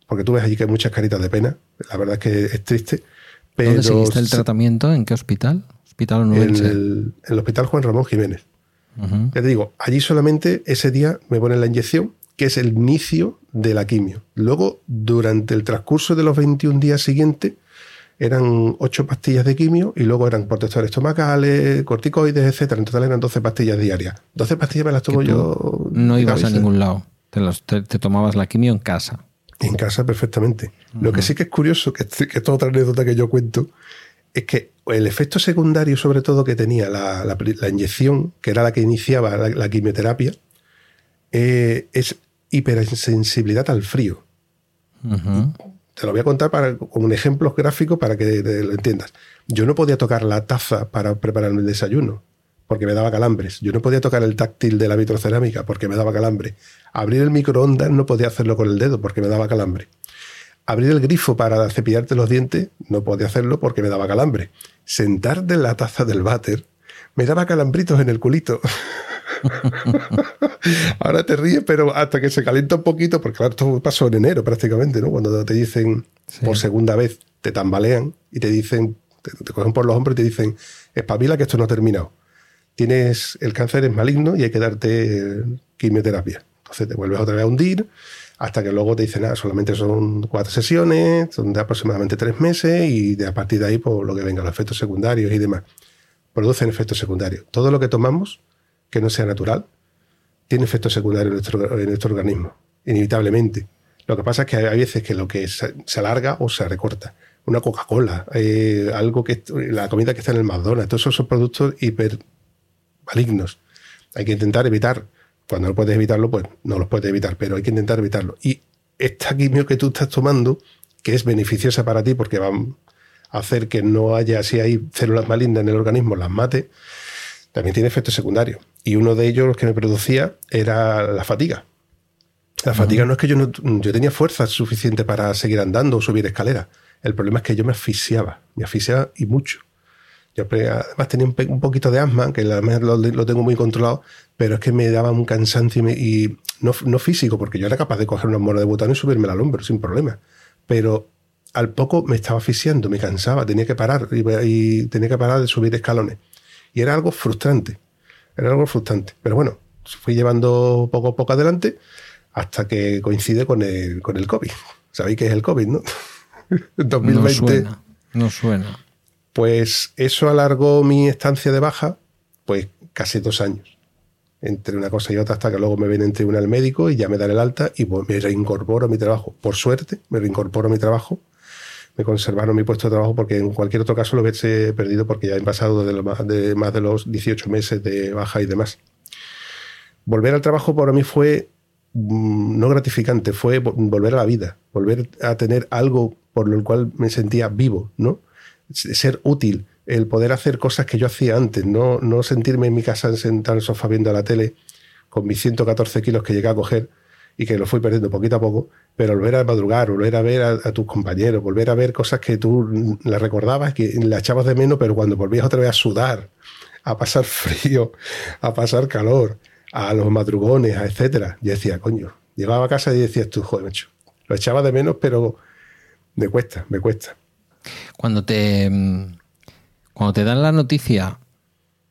S2: porque tú ves allí que hay muchas caritas de pena, la verdad es que es triste. Pero
S1: ¿Dónde seguiste el tratamiento? ¿En qué hospital? ¿Hospital
S2: en el, el, Hospital Juan Ramón Jiménez. Ya te digo, allí solamente ese día me ponen la inyección que es el inicio de la quimio. Luego, durante el transcurso de los 21 días siguientes, eran 8 pastillas de quimio y luego eran protectores estomacales, corticoides, etcétera. En total eran 12 pastillas diarias. 12 pastillas me las tomo yo.
S1: No ibas a ningún lado. Te, tomabas la quimio en casa.
S2: En casa, perfectamente. Lo que sí que es curioso, que, que es otra anécdota que yo cuento, es que el efecto secundario, sobre todo, que tenía la, inyección, que era la que iniciaba la, quimioterapia, eh, es hipersensibilidad al frío. te lo voy a contar para, con un ejemplo gráfico para que lo entiendas. Yo no podía tocar la taza para prepararme el desayuno porque me daba calambres. Yo no podía tocar el táctil de la vitrocerámica porque me daba calambre. Abrir el microondas no podía hacerlo con el dedo porque me daba calambre. Abrir el grifo para cepillarte los dientes no podía hacerlo porque me daba calambre. Sentarte en la taza del váter me daba calambritos en el culito. Ahora te ríes, pero hasta que se calienta un poquito, porque claro, esto pasó en enero prácticamente, ¿no? Cuando te dicen por segunda vez, te tambalean y te dicen, te, te, cogen por los hombros y te dicen, espabila que esto no ha terminado tienes el cáncer es maligno y hay que darte quimioterapia. Entonces te vuelves otra vez a hundir hasta que luego te dicen, nada, solamente son cuatro sesiones, son de aproximadamente tres meses y de a partir de ahí, por pues, lo que venga, los efectos secundarios y demás. Producen efectos secundarios. Todo lo que tomamos que no sea natural tiene efectos secundarios en nuestro, organismo, inevitablemente. Lo que pasa es que hay veces que lo que se, alarga o se recorta. Una Coca-Cola, eh, algo que la comida que está en el McDonald's, todos esos son productos hiper malignos. Hay que intentar evitar. Cuando no puedes evitarlo, pues no los puedes evitar, pero hay que intentar evitarlo. Y esta quimio que tú estás tomando, que es beneficiosa para ti porque va a hacer que no haya, si hay células malignas en el organismo, las mate, también tiene efectos secundarios. Y uno de ellos, los que me producía, era la fatiga. La fatiga no es que yo no yo tenía fuerza suficiente para seguir andando o subir escaleras. El problema es que yo me asfixiaba, me asfixiaba y mucho. Yo además tenía un, poquito de asma, que lo, lo, tengo muy controlado, pero es que me daba un cansancio y, no, físico, porque yo era capaz de coger una mora de butano y subirme al hombro sin problema. Pero al poco me estaba asfixiando, me cansaba, tenía que parar y, tenía que parar de subir escalones. Y era algo frustrante, era algo frustrante. Pero bueno, fui llevando poco a poco adelante hasta que coincide con el, con el COVID. Sabéis que es el COVID, ¿no?
S1: 2020. No suena. No suena.
S2: Pues eso alargó mi estancia de baja, pues casi dos años. Entre una cosa y otra, hasta que luego me viene en tribunal médico y ya me dan el alta y pues me reincorporo a mi trabajo. Por suerte, me reincorporo a mi trabajo. Me conservaron mi puesto de trabajo porque en cualquier otro caso lo hubiese perdido porque ya he pasado de más de los 18 meses de baja y demás. Volver al trabajo para mí fue mm, no gratificante, fue volver a la vida, volver a tener algo por lo cual me sentía vivo, ¿no? ser útil, el poder hacer cosas que yo hacía antes, no, no sentirme en mi casa sentado en el sofá viendo la tele con mis 114 kilos que llegué a coger y que lo fui perdiendo poquito a poco, pero volver a madrugar, volver a ver a, tus compañeros, volver a ver cosas que tú las recordabas, que las echabas de menos, pero cuando volvías otra vez a sudar, a pasar frío, a pasar calor, a los madrugones, a etcétera, yo decía, coño, llegaba a casa y decías tú, joder, macho, lo echaba de menos, pero me cuesta, me cuesta.
S1: Cuando te, cuando te dan la noticia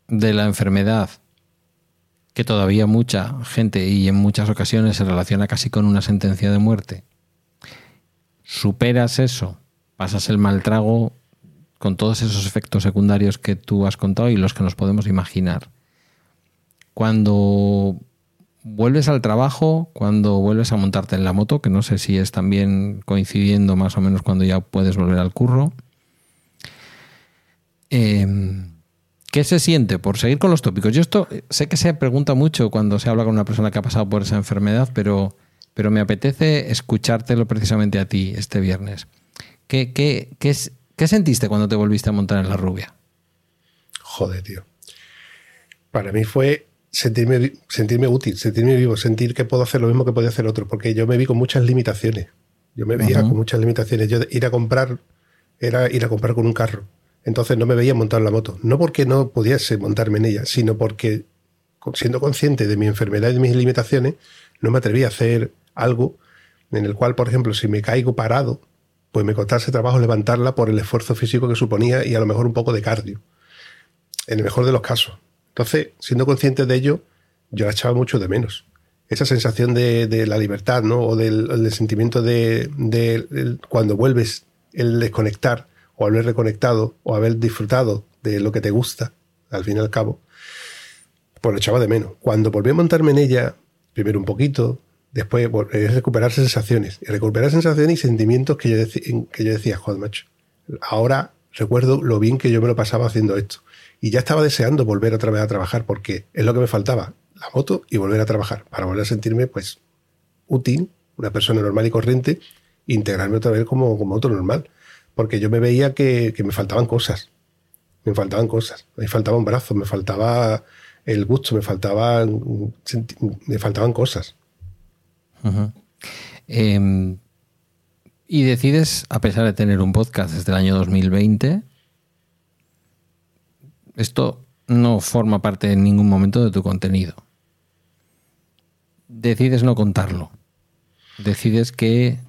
S1: de la enfermedad, que todavía mucha gente y en muchas ocasiones se relaciona casi con una sentencia de muerte, superas eso, pasas el mal trago con todos esos efectos secundarios que tú has contado y los que nos podemos imaginar. Cuando vuelves al trabajo, cuando vuelves a montarte en la moto, que no sé si es también coincidiendo más o menos cuando ya puedes volver al curro. Em, ¿Qué se siente? Por seguir con los tópicos. Yo esto sé que se pregunta mucho cuando se habla con una persona que ha pasado por esa enfermedad, pero, pero me apetece escuchártelo precisamente a ti este viernes. ¿Qué, qué, qué, qué sentiste cuando te volviste a montar en la rubia?
S2: Joder, tío. Para mí fue sentirme, sentirme útil, sentirme vivo, sentir que puedo hacer lo mismo que podía hacer otro, porque yo me vi con muchas limitaciones. Yo me veía con muchas limitaciones. Yo ir a comprar era ir a comprar con un carro. Entonces no me veía montar la moto. No porque no pudiese montarme en ella, sino porque siendo consciente de mi enfermedad y de mis limitaciones, no me atrevía a hacer algo en el cual, por ejemplo, si me caigo parado, pues me costase trabajo levantarla por el esfuerzo físico que suponía y a lo mejor un poco de cardio. En el mejor de los casos. Entonces, siendo consciente de ello, yo la echaba mucho de menos. Esa sensación de, la libertad, ¿no? O del, sentimiento de, cuando vuelves, el desconectar, o haber reconectado, o haber disfrutado de lo que te gusta, al fin y al cabo, pues lo echaba de menos. Cuando volví a montarme en ella, primero un poquito, después es recuperar sensaciones. Y recuperar sensaciones y sentimientos que yo, que yo decía, joder, macho, ahora recuerdo lo bien que yo me lo pasaba haciendo esto. Y ya estaba deseando volver otra vez a trabajar porque es lo que me faltaba, la moto y volver a trabajar, para volver a sentirme pues útil, una persona normal y corriente integrarme otra vez como, como otro normal. Porque yo me veía que, me faltaban cosas. Me faltaban cosas. Me faltaba un brazo, me faltaba el gusto, me faltaban, me faltaban cosas.
S1: Em, y decides, a pesar de tener un podcast desde el año 2020, esto no forma parte en ningún momento de tu contenido. Decides no contarlo. Decides que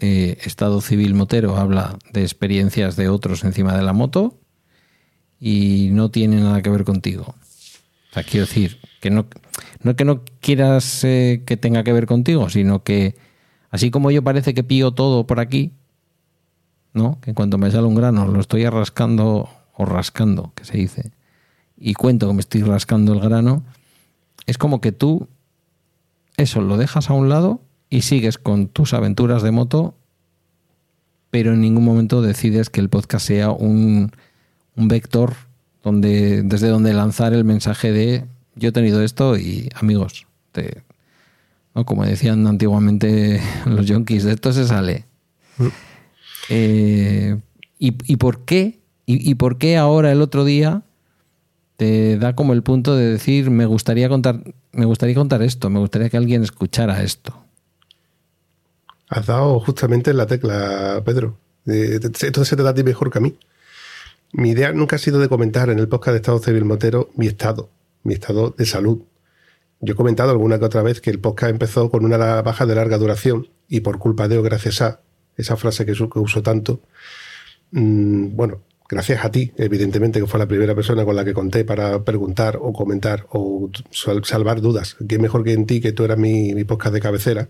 S1: eh, Estado Civil Motero habla de experiencias de otros encima de la moto y no tiene nada que ver contigo. O sea, quiero decir, que no, no que no quieras eh, que tenga que ver contigo, sino que así como yo parece que pío todo por aquí, ¿no? Que en cuanto me sale un grano lo estoy rascando o rascando, que se dice, y cuento que me estoy rascando el grano, es como que tú eso lo dejas a un lado y sigues con tus aventuras de moto, pero en ningún momento decides que el podcast sea un, un vector donde, desde donde lanzar el mensaje de yo he tenido esto y amigos, ¿no? como decían antiguamente los yonkis, de esto se sale. Mm. Eh, y, por qué? Y, por qué ahora el otro día te da como el punto de decir me gustaría contar, me gustaría contar esto, me gustaría que alguien escuchara esto?
S2: Has dado justamente en la tecla, Pedro. Esto se te da a ti mejor que a mí. Mi idea nunca ha sido de comentar en el podcast de Estado Civil Motero mi estado, mi estado de salud. Yo he comentado alguna que otra vez que el podcast empezó con una baja de larga duración y por culpa de o gracias a esa frase que, uso tanto, mm, bueno, gracias a ti, evidentemente, que fue la primera persona con la que conté para preguntar o comentar o salvar dudas. ¿Qué mejor que en ti, que tú eras mi, mi podcast de cabecera,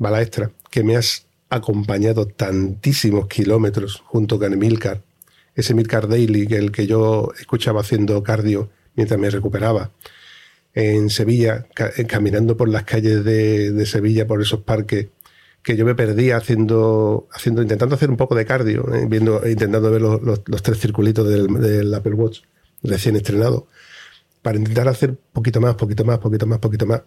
S2: bala extra, que me has acompañado tantísimos kilómetros junto con Emilcar ese Milcar Daily, el que yo escuchaba haciendo cardio mientras me recuperaba. En Sevilla, eh, caminando por las calles de, Sevilla, por esos parques, que yo me perdía haciendo, haciendo intentando hacer un poco de cardio, eh, viendo, intentando ver los, tres circulitos del, Apple Watch recién estrenado, para intentar hacer poquito más, poquito más, poquito más, poquito más.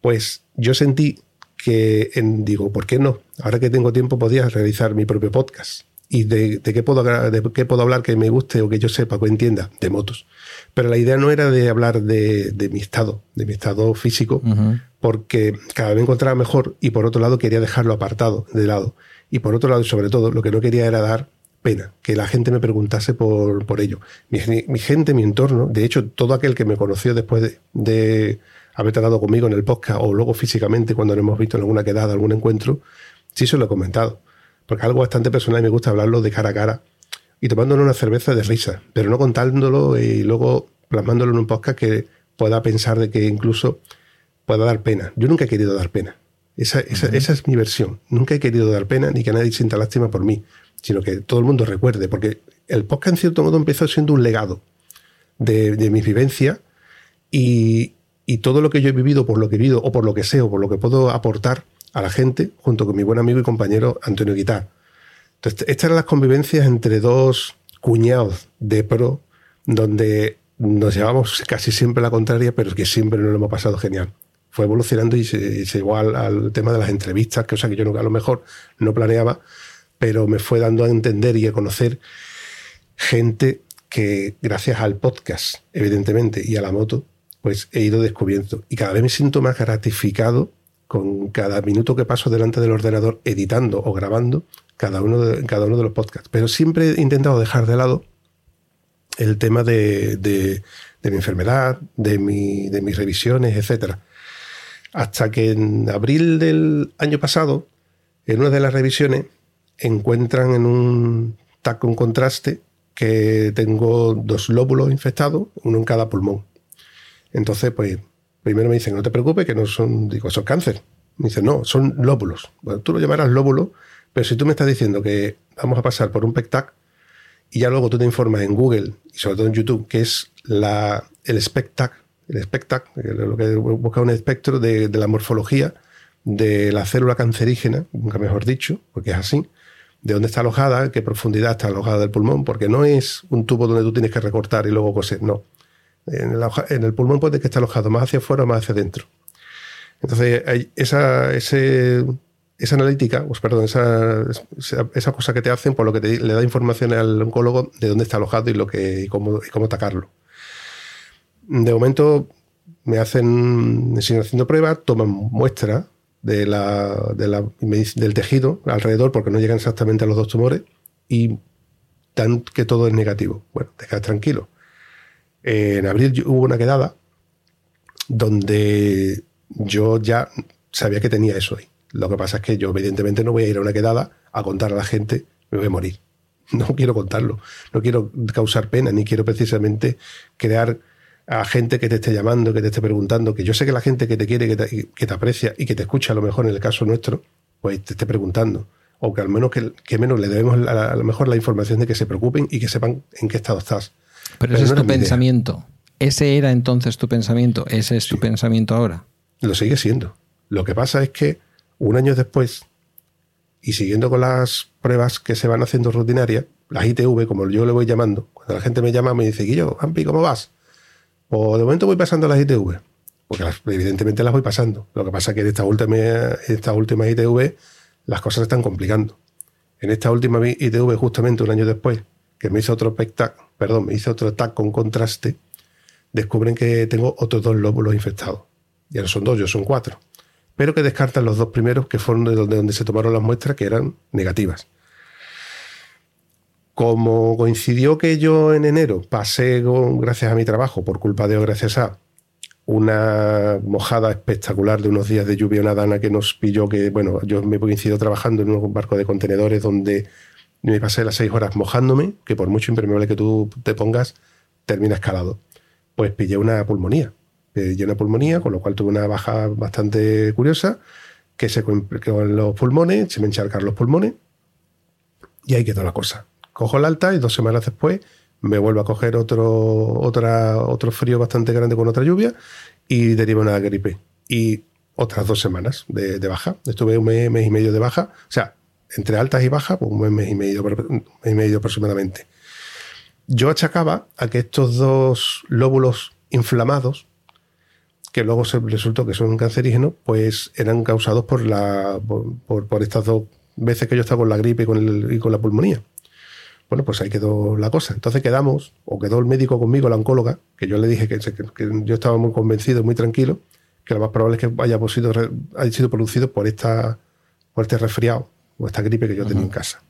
S2: Pues yo sentí que, en, digo, ¿por qué no? Ahora que tengo tiempo podía realizar mi propio podcast y de, qué puedo, de qué puedo hablar que me guste o que yo sepa o que entienda de motos. Pero la idea no era de hablar de, mi estado, de mi estado físico, porque cada vez me encontraba mejor y por otro lado quería dejarlo apartado, de lado. Y por otro lado, sobre todo, lo que no quería era dar pena, que la gente me preguntase por, por ello. Mi, gente, mi entorno, de hecho, todo aquel que me conoció después de, de haber tratado conmigo en el podcast o luego físicamente cuando nos hemos visto en alguna quedada, algún encuentro, sí se lo he comentado porque algo bastante personal y me gusta hablarlo de cara a cara y tomándolo una cerveza de risa, pero no contándolo y luego plasmándolo en un podcast que pueda pensar de que incluso pueda dar pena. Yo nunca he querido dar pena. Esa, es mi versión. Nunca he querido dar pena ni que nadie sienta lástima por mí, sino que todo el mundo recuerde, porque el podcast en cierto modo empezó siendo un legado de, de mis vivencias y, y todo lo que yo he vivido, por lo que he vivido, o por lo que sé, o por lo que puedo aportar, a la gente junto con mi buen amigo y compañero Antonio Guitar. Entonces, estas eran las convivencias entre dos cuñados de pro, donde nos llevamos casi siempre la contraria, pero que siempre nos lo hemos pasado genial. Fue evolucionando y se, llegó al, tema de las entrevistas, sea que yo a lo mejor no planeaba, pero me fue dando a entender y a conocer gente que gracias al podcast, evidentemente, y a la moto, pues he ido descubriendo. Y cada vez me siento más gratificado con cada minuto que paso delante del ordenador editando o grabando cada uno de, cada uno de los podcasts. Pero siempre he intentado dejar de lado el tema de, de, mi enfermedad, de, mi, de mis revisiones, etc. Hasta que en abril del año pasado, en una de las revisiones, encuentran en un taco un contraste que tengo dos lóbulos infectados, uno en cada pulmón. Entonces, pues Primero me dicen, no te preocupes, que no son, digo, son cáncer. Me dicen, no, son lóbulos. Bueno, tú lo llamarás lóbulo, pero si tú me estás diciendo que vamos a pasar por un PECTAC y ya luego tú te informas en Google y sobre todo en YouTube, que es la, el SPECTAC, el SPECTAC, lo que busca un espectro de, la morfología de la célula cancerígena, nunca mejor dicho, porque es así, de dónde está alojada, qué profundidad está alojada del pulmón, porque no es un tubo donde tú tienes que recortar y luego coser, no. En, el pulmón puede que esté alojado más hacia afuera o más hacia adentro. Entonces, hay esa, ese, esa analítica, pues perdón, esa, esa, cosa que te hacen, por lo que le da información al oncólogo de dónde está alojado y, lo que, y cómo, y cómo atacarlo. De momento me hacen, siguen haciendo pruebas, toman muestra del tejido alrededor, porque no llegan exactamente a los dos tumores, y dan que todo es negativo. Bueno, te quedas tranquilo. En abril hubo una quedada donde yo ya sabía que tenía eso ahí. Lo que pasa es que yo, evidentemente, no voy a ir a una quedada a contar a la gente, me voy a morir. No quiero contarlo. No quiero causar pena, ni quiero precisamente crear a gente que te esté llamando, que te esté preguntando, que yo sé que la gente que te quiere, que te, aprecia y que te escucha a lo mejor en el caso nuestro, pues te esté preguntando. O que al menos que, menos le debemos a, lo mejor la información de que se preocupen y que sepan en qué estado estás.
S1: Pero, ese es tu pensamiento. Ese era entonces tu pensamiento. Ese es tu pensamiento ahora.
S2: Lo sigue siendo. Lo que pasa es que un año después, y siguiendo con las pruebas que se van haciendo rutinarias, las ITV, como yo le voy llamando, cuando la gente me llama me dice, Guillo, Ampi, ¿cómo vas? Pues de momento voy pasando las ITV, porque evidentemente las voy pasando. Lo que pasa es que en esta última, esta última ITV las cosas se están complicando. En esta última ITV, justamente un año después, que me hizo otro PECTAC, perdón, me hizo otro TAC con contraste, descubren que tengo otros dos lóbulos infectados. Ya no son dos, yo son cuatro. Pero que descartan los dos primeros, que fueron de donde, se tomaron las muestras, que eran negativas. Como coincidió que yo en enero pasé, gracias a mi trabajo, por culpa de o gracias a, una mojada espectacular de unos días de lluvia una dana que nos pilló, que bueno, yo me coincido trabajando en un barco de contenedores donde me pasé las seis horas mojándome, que por mucho impermeable que tú te pongas, termina escalado. Pues pillé una pulmonía. Pillé una pulmonía, con lo cual tuve una baja bastante curiosa, que se complicó en los pulmones, se me encharcaron los pulmones, y ahí quedó la cosa cojo el alta y dos semanas después me vuelvo a coger otro, otra, otro frío bastante grande con otra lluvia y deriva una gripe. Y otras dos semanas de, baja. Estuve un mes, y medio de baja. O sea, entre altas y bajas, pues un mes, y medio, y medio aproximadamente. Yo achacaba a que estos dos lóbulos inflamados, que luego se resultó que son cancerígenos, pues eran causados por, la, por, estas dos veces que yo estaba con la gripe y con, el, y la pulmonía. Bueno, pues ahí quedó la cosa. Entonces quedamos, o quedó el médico conmigo, la oncóloga, que yo le dije que, yo estaba muy convencido, muy tranquilo, que lo más probable es que haya sido, haya sido producido por, esta, por este resfriado o esta gripe que yo tenía en casa.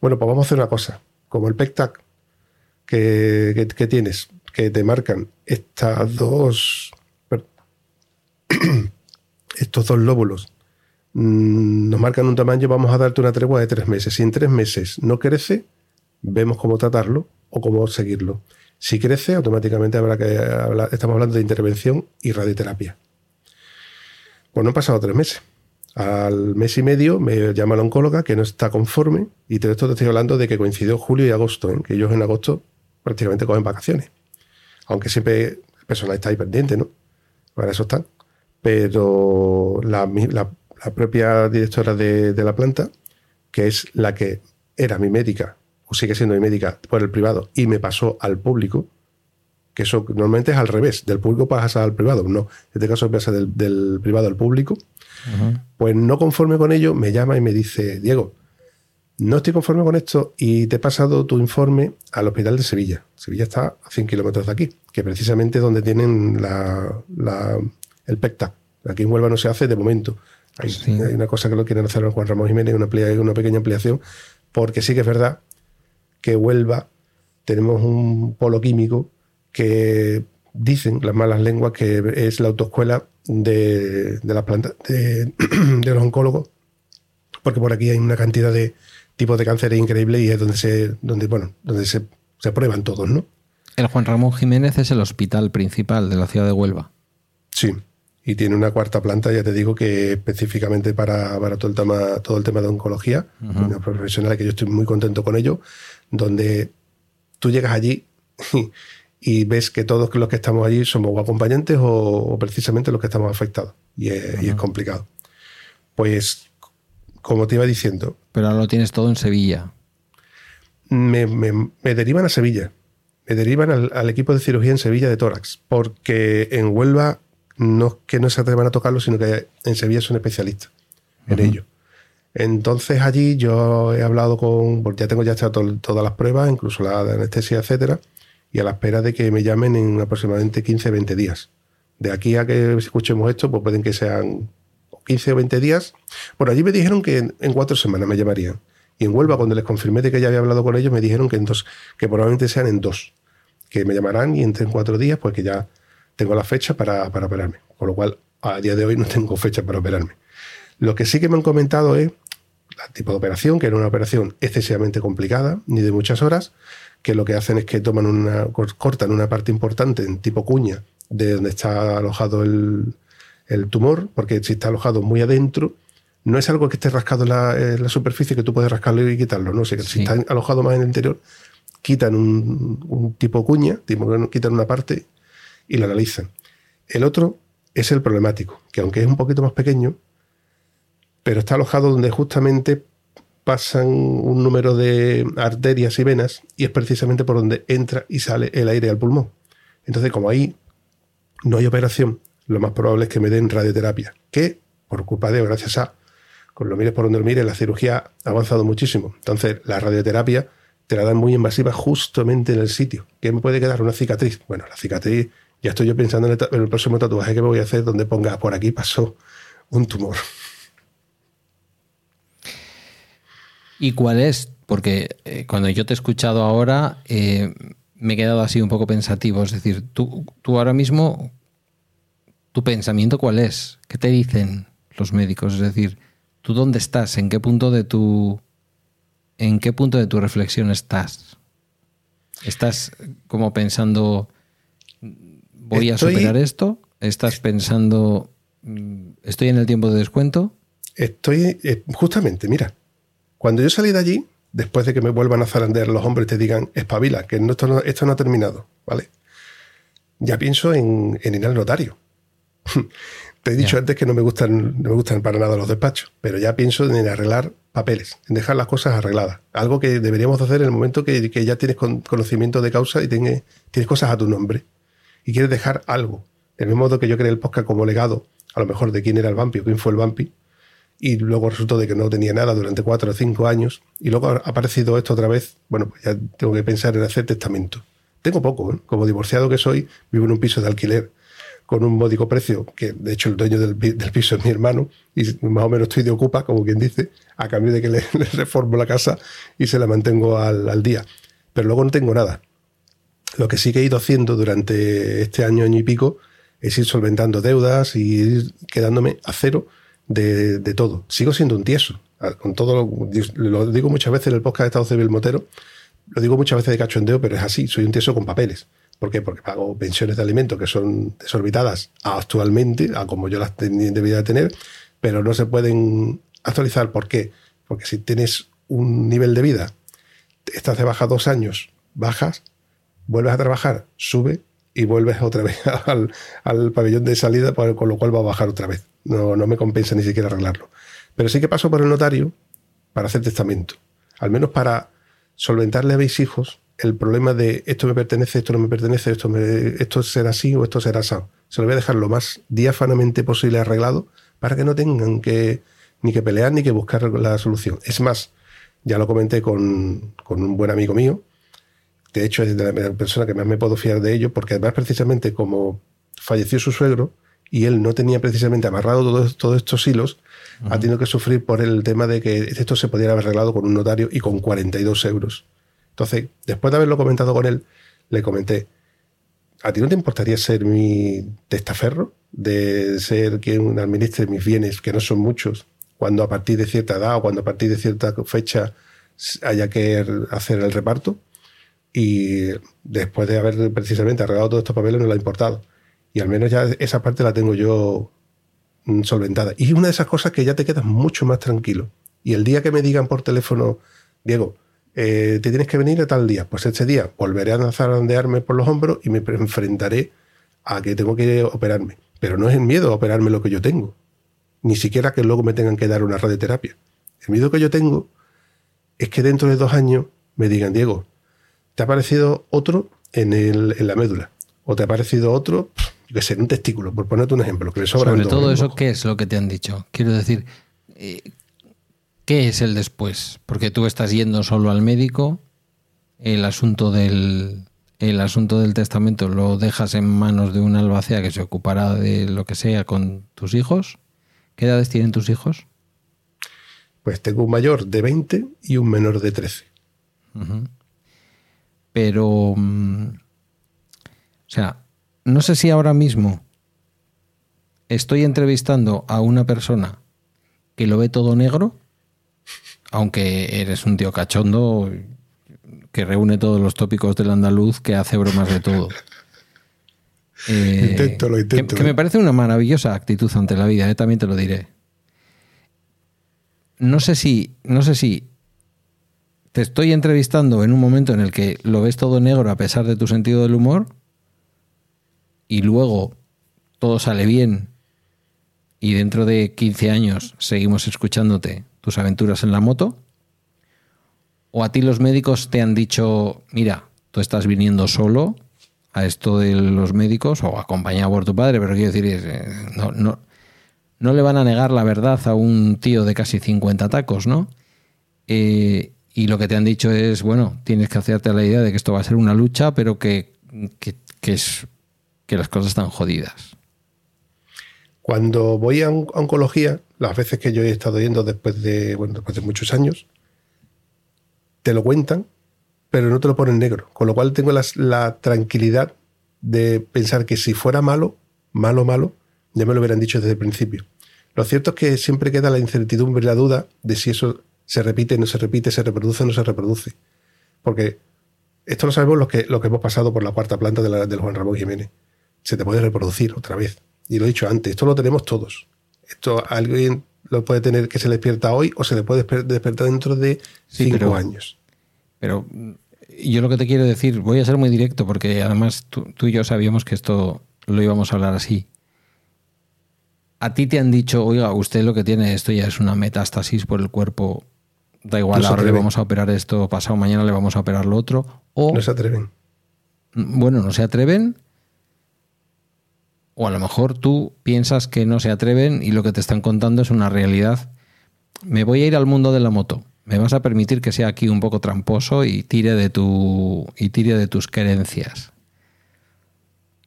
S2: Bueno, pues vamos a hacer una cosa. Como el PECTAC que, que, tienes, que te marcan estas dos, estos dos lóbulos, mm, nos marcan un tamaño, vamos a darte una tregua de tres meses. Si en tres meses no crece, vemos cómo tratarlo o cómo seguirlo. Si crece, automáticamente habrá que hablar, estamos hablando de intervención y radioterapia. Pues no han pasado tres meses. Al mes y medio me llama la oncóloga que no está conforme y todo esto te estoy hablando de que coincidió julio y agosto, ¿eh? que ellos en agosto prácticamente cogen vacaciones. Aunque siempre el personal está ahí pendiente, ¿no? Para eso están. Pero la, propia directora de, de la planta, que es la que era mi médica o sigue siendo mi médica por el privado y me pasó al público, que eso normalmente es al revés, del público pasa al privado, no, en este caso pasa del, privado al público, pues no conforme con ello, me llama y me dice, Diego, no estoy conforme con esto y te he pasado tu informe al hospital de Sevilla. Sevilla está a 100 kilómetros de aquí, que precisamente es donde tienen la, el PECTA. Aquí en Huelva no se hace de momento. Hay, una cosa que lo quieren hacer Juan Ramón Jiménez, una, una pequeña ampliación, porque sí que es verdad que Huelva tenemos un polo químico que dicen las malas lenguas que es la autoescuela de, de las plantas de, los oncólogos, porque por aquí hay una cantidad de tipos de cánceres increíbles y es donde se, donde, bueno, donde se, se prueban todos, ¿no?
S1: El Juan Ramón Jiménez es el hospital principal de la ciudad de Huelva.
S2: Sí, y tiene una cuarta planta, ya te digo que específicamente para, para todo, el tema, todo el tema de oncología, una profesional que yo estoy muy contento con ello, donde tú llegas allí y, ves que todos los que estamos allí somos acompañantes o, precisamente los que estamos afectados, y es, complicado. Pues, como te iba diciendo...
S1: Pero ahora lo tienes todo en Sevilla.
S2: Me, derivan a Sevilla, me derivan al, al equipo de cirugía en Sevilla de tórax, porque en Huelva no es que no se atrevan a tocarlo, sino que en Sevilla son especialistas en ello. Entonces allí yo he hablado con, porque ya tengo ya hecho todas las pruebas, incluso la de anestesia, etcétera, y a la espera de que me llamen en aproximadamente 15-20 días. De aquí a que escuchemos esto, pues pueden que sean 15 o 20 días. Bueno, allí me dijeron que en, cuatro semanas me llamarían. Y en Huelva, cuando les confirmé de que ya había hablado con ellos, me dijeron que en dos, que probablemente sean en dos. Que me llamarán y entre en cuatro días, pues que ya tengo la fecha para, para operarme. Con lo cual, a día de hoy no tengo fecha para operarme. Lo que sí que me han comentado es el tipo de operación, que era una operación excesivamente complicada, ni de muchas horas, que lo que hacen es que toman una, cortan una parte importante en tipo cuña de donde está alojado el, tumor, porque si está alojado muy adentro, no es algo que esté rascado en la, superficie que tú puedes rascarlo y quitarlo, ¿no? Si está alojado más en el interior, quitan un, tipo cuña, quitan una parte y la analizan. El otro es el problemático, que aunque es un poquito más pequeño, pero está alojado donde justamente pasan un número de arterias y venas y es precisamente por donde entra y sale el aire al pulmón. Entonces, como ahí no hay operación, lo más probable es que me den radioterapia, que por culpa de, gracias a, con lo mires por donde lo mires, la cirugía ha avanzado muchísimo. Entonces, la radioterapia te la dan muy invasiva justamente en el sitio. ¿Qué me puede quedar? Una cicatriz. Bueno, la cicatriz, ya estoy yo pensando en el, en el próximo tatuaje que me voy a hacer donde ponga por aquí pasó un tumor.
S1: ¿Y cuál es? Porque eh, cuando yo te he escuchado ahora, eh, me he quedado así un poco pensativo. Es decir, tú, tú ahora mismo, tu pensamiento cuál es? ¿Qué te dicen los médicos? Es decir, ¿tú dónde estás? ¿En qué punto de tu, en qué punto de tu reflexión estás? ¿Estás como pensando, voy a superar esto? ¿Estás pensando, mm, estoy en el tiempo de descuento?
S2: Estoy, eh, justamente, mira, cuando yo salí de allí, después de que me vuelvan a zarandear los hombres te digan, espabila, que esto, no, esto no ha terminado, ¿vale? Ya pienso en, ir al notario. te he dicho antes que no me, gustan, no me gustan para nada los despachos, pero ya pienso en arreglar papeles, en dejar las cosas arregladas. Algo que deberíamos hacer en el momento que, ya tienes conocimiento de causa y tienes, tienes cosas a tu nombre y quieres dejar algo. Del mismo modo que yo creé el podcast como legado, a lo mejor de quién era el vampi o quién fue el vampi, y luego resultó de que no tenía nada durante cuatro o cinco años y luego ha aparecido esto otra vez, bueno, pues ya tengo que pensar en hacer testamento. Tengo poco, ¿eh? como divorciado que soy, vivo en un piso de alquiler con un módico precio, que de hecho el dueño del, piso es mi hermano, y más o menos estoy de ocupa, como quien dice, a cambio de que le, reformo la casa y se la mantengo al, al, día. Pero luego no tengo nada. Lo que sí que he ido haciendo durante este año, año y pico, es ir solventando deudas y ir quedándome a cero de, todo. Sigo siendo un tieso. Ah, con todo lo, digo muchas veces en el podcast de Estado Civil Motero, lo digo muchas veces de cachondeo, pero es así, soy un tieso con papeles. ¿Por qué? Porque pago pensiones de alimentos que son desorbitadas actualmente, a como yo las debería tener, pero no se pueden actualizar. ¿Por qué? Porque si tienes un nivel de vida, estás de baja dos años, bajas, vuelves a trabajar, sube y vuelves otra vez al, al pabellón de salida, con lo cual va a bajar otra vez. No, no me compensa ni siquiera arreglarlo. Pero sí que paso por el notario para hacer testamento. Al menos para solventarle a mis hijos el problema de esto me pertenece, esto no me pertenece, esto, esto será así o esto será así. Se lo voy a dejar lo más diáfanamente posible arreglado para que no tengan que ni que pelear ni que buscar la solución. Es más, ya lo comenté con, con un buen amigo mío, de hecho es de la persona que más me puedo fiar de ello, porque además precisamente como falleció su suegro, y él no tenía precisamente amarrado todos, estos hilos, ha tenido que sufrir por el tema de que esto se pudiera haber arreglado con un notario y con 42 euros. Entonces, después de haberlo comentado con él, le comenté, ¿a ti no te importaría ser mi testaferro? De ser quien administre mis bienes, que no son muchos, cuando a partir de cierta edad o cuando a partir de cierta fecha haya que hacer el reparto. Y después de haber precisamente arreglado todos estos papeles, no le ha importado. Y al menos ya esa parte la tengo yo mm, solventada. Y una de esas cosas que ya te quedas mucho más tranquilo. Y el día que me digan por teléfono, Diego, eh, te tienes que venir a tal día, pues ese día volveré a zarandearme por los hombros y me enfrentaré a que tengo que operarme. Pero no es el miedo a operarme lo que yo tengo. Ni siquiera que luego me tengan que dar una radioterapia. El miedo que yo tengo es que dentro de dos años me digan, Diego, ¿te ha aparecido otro en, el, en la médula? ¿O te ha aparecido otro que ser un testículo, por ponerte un ejemplo, que le sobra
S1: Sobre todo eso, ¿qué es lo que te han dicho? Quiero decir, eh, ¿Qué es el después? Porque tú estás yendo solo al médico, el asunto del, el asunto del testamento lo dejas en manos de un albacea que se ocupará de lo que sea con tus hijos. ¿Qué edades tienen tus hijos?
S2: Pues tengo un mayor de 20 y un menor de 13.
S1: Pero, mm, o sea, no sé si ahora mismo estoy entrevistando a una persona que lo ve todo negro, aunque eres un tío cachondo que reúne todos los tópicos del andaluz, que hace bromas de todo.
S2: Eh, intento, lo intento.
S1: Que, me parece una maravillosa actitud ante la vida, eh, también te lo diré. No sé si, no sé si te estoy entrevistando en un momento en el que lo ves todo negro a pesar de tu sentido del humor y luego todo sale bien y dentro de 15 años seguimos escuchándote tus aventuras en la moto? ¿O a ti los médicos te han dicho, mira, tú estás viniendo solo a esto de los médicos o acompañado por tu padre, pero quiero decir, eh, no, no, no le van a negar la verdad a un tío de casi 50 tacos, ¿no? Eh, y lo que te han dicho es, bueno, tienes que hacerte la idea de que esto va a ser una lucha, pero que, que, es, que las cosas están jodidas.
S2: Cuando voy a, oncología, las veces que yo he estado yendo después de, bueno, después de muchos años, te lo cuentan, pero no te lo ponen negro. Con lo cual tengo la, tranquilidad de pensar que si fuera malo, malo, malo, ya me lo hubieran dicho desde el principio. Lo cierto es que siempre queda la incertidumbre y la duda de si eso se repite, no se repite, se reproduce, no se reproduce. Porque esto lo sabemos los que, lo que hemos pasado por la cuarta planta de la, del Juan Ramón Jiménez. Se te puede reproducir otra vez. Y lo he dicho antes, esto lo tenemos todos. Esto alguien lo puede tener que se le despierta hoy o se le puede despertar dentro de cinco años.
S1: Pero mm, yo lo que te quiero decir, voy a ser muy directo porque además tú, y yo sabíamos que esto lo íbamos a hablar así. A ti te han dicho, oiga, usted lo que tiene esto ya es una metástasis por el cuerpo. Da igual, ahora le vamos a operar esto, pasado mañana le vamos a operar lo otro. O,
S2: no se atreven.
S1: Bueno, no se atreven o a lo mejor tú piensas que no se atreven y lo que te están contando es una realidad. Me voy a ir al mundo de la moto. Me vas a permitir que sea aquí un poco tramposo y tire de tu y tire de tus creencias.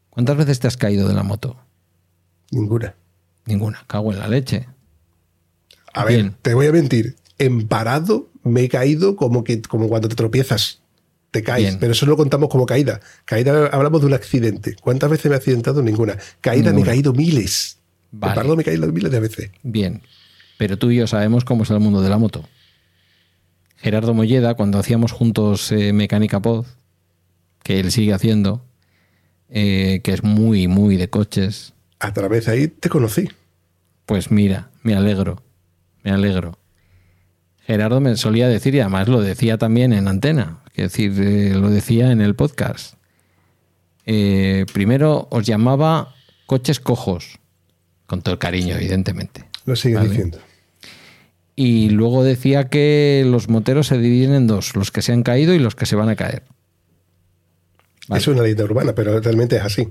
S1: ¿Cuántas veces te has caído de la moto?
S2: Ninguna.
S1: Ninguna. Cago en la leche.
S2: A ver, te voy a mentir. En parado me he caído como que como cuando te tropiezas te caes, pero eso lo contamos como caída. Caída, hablamos de un accidente. ¿Cuántas veces me he accidentado? Ninguna. Caída me he caído miles. Vale. me he caído miles de veces.
S1: Bien, pero tú y yo sabemos cómo es el mundo de la moto. Gerardo Molleda, cuando hacíamos juntos eh, Mecánica Pod, que él sigue haciendo, eh, que es muy, muy de coches.
S2: A través de ahí te conocí.
S1: Pues mira, me alegro, me alegro. Gerardo me solía decir, y además lo decía también en antena, es decir, eh, lo decía en el podcast. Eh, primero os llamaba coches cojos, con todo el cariño, evidentemente.
S2: Lo sigue diciendo.
S1: Y luego decía que los moteros se dividen en dos, los que se han caído y los que se van a caer.
S2: Es una leyenda urbana, pero realmente es así.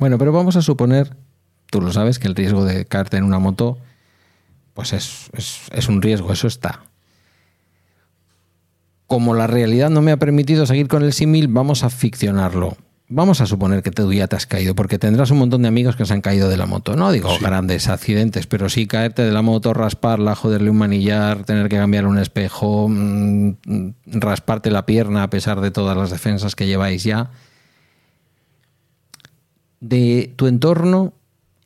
S1: Bueno, pero vamos a suponer, tú lo sabes, que el riesgo de caerte en una moto, pues es un riesgo, eso está como la realidad no me ha permitido seguir con el símil, vamos a ficcionarlo. Vamos a suponer que tú ya te has caído, porque tendrás un montón de amigos que se han caído de la moto. No digo grandes accidentes, pero sí caerte de la moto, rasparla, joderle un manillar, tener que cambiar un espejo, mm, rasparte la pierna a pesar de todas las defensas que lleváis ya. De tu entorno,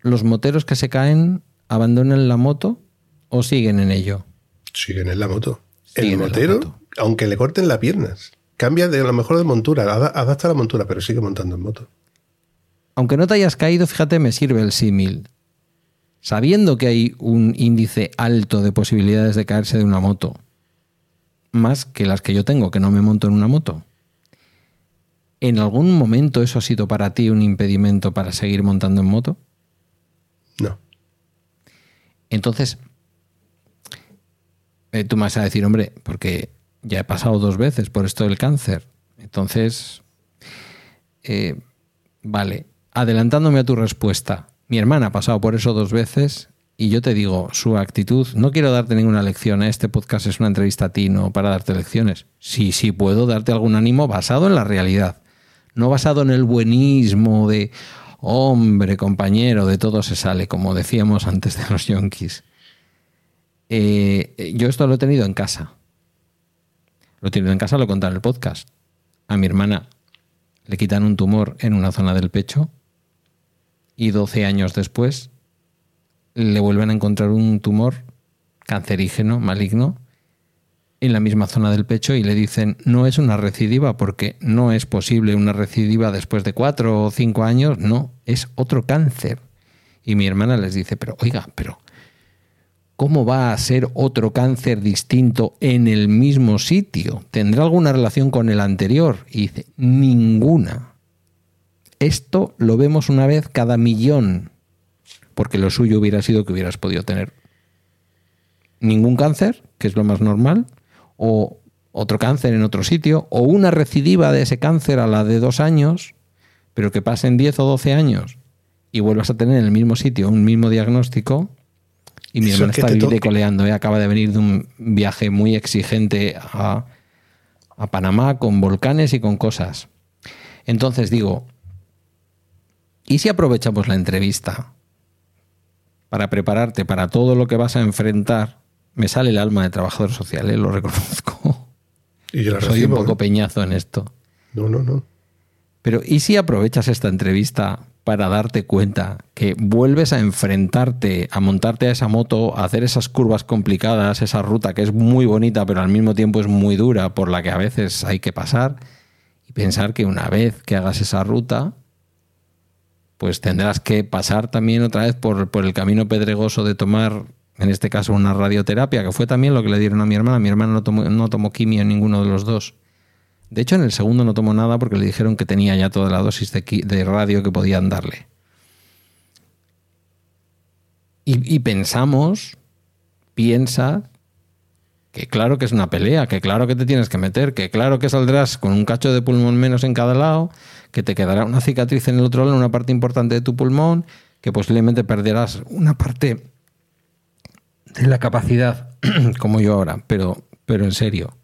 S1: ¿los moteros que se caen abandonan la moto o siguen en ello?
S2: Siguen en la moto. El motero aunque le corten las piernas. Cambia de a lo mejor de montura, adapta la montura, pero sigue montando en moto.
S1: Aunque no te hayas caído, fíjate, me sirve el símil. Sabiendo que hay un índice alto de posibilidades de caerse de una moto, más que las que yo tengo, que no me monto en una moto, ¿en algún momento eso ha sido para ti un impedimento para seguir montando en moto?
S2: No.
S1: Entonces, eh, tú me vas a decir, hombre, porque ya he pasado dos veces por esto del cáncer. Entonces, eh, vale, adelantándome a tu respuesta, mi hermana ha pasado por eso dos veces y yo te digo, su actitud, no quiero darte ninguna lección, ¿eh? este podcast es una entrevista a ti, no para darte lecciones. Sí, sí, puedo darte algún ánimo basado en la realidad, no basado en el buenismo de, hombre, compañero, de todo se sale, como decíamos antes de los yonkis. Eh, yo esto lo he tenido en casa. Lo tenido en casa, lo he en el podcast. A mi hermana le quitan un tumor en una zona del pecho y 12 años después le vuelven a encontrar un tumor cancerígeno, maligno, en la misma zona del pecho y le dicen no es una recidiva porque no es posible una recidiva después de cuatro o cinco años, no, es otro cáncer. Y mi hermana les dice, pero oiga, pero ¿cómo va a ser otro cáncer distinto en el mismo sitio? ¿Tendrá alguna relación con el anterior? Y dice, ninguna. Esto lo vemos una vez cada millón porque lo suyo hubiera sido que hubieras podido tener ningún cáncer, que es lo más normal, o otro cáncer en otro sitio, o una recidiva de ese cáncer a la de dos años, pero que pasen 10 o 12 años y vuelvas a tener en el mismo sitio un mismo diagnóstico. Y mi hermana está coleando, ¿eh? acaba de venir de un viaje muy exigente a, a Panamá con volcanes y con cosas. Entonces digo, ¿y si aprovechamos la entrevista para prepararte para todo lo que vas a enfrentar, me sale el alma de trabajador social, ¿eh? lo reconozco.
S2: Y yo
S1: Soy
S2: un
S1: poco ¿eh? peñazo en esto.
S2: No, no, no.
S1: Pero ¿y si aprovechas esta entrevista para darte cuenta que vuelves a enfrentarte, a montarte a esa moto, a hacer esas curvas complicadas, esa ruta que es muy bonita pero al mismo tiempo es muy dura, por la que a veces hay que pasar, y pensar que una vez que hagas esa ruta, pues tendrás que pasar también otra vez por, el camino pedregoso de tomar, en este caso, una radioterapia, que fue también lo que le dieron a mi hermana. Mi hermana no tomó, no tomó quimio en ninguno de los dos. De hecho, en el segundo no tomó nada porque le dijeron que tenía ya toda la dosis de, radio que podían darle. Y, y, pensamos, piensa, que claro que es una pelea, que claro que te tienes que meter, que claro que saldrás con un cacho de pulmón menos en cada lado, que te quedará una cicatriz en el otro lado, en una parte importante de tu pulmón, que posiblemente perderás una parte de la capacidad, como yo ahora, pero, pero en serio,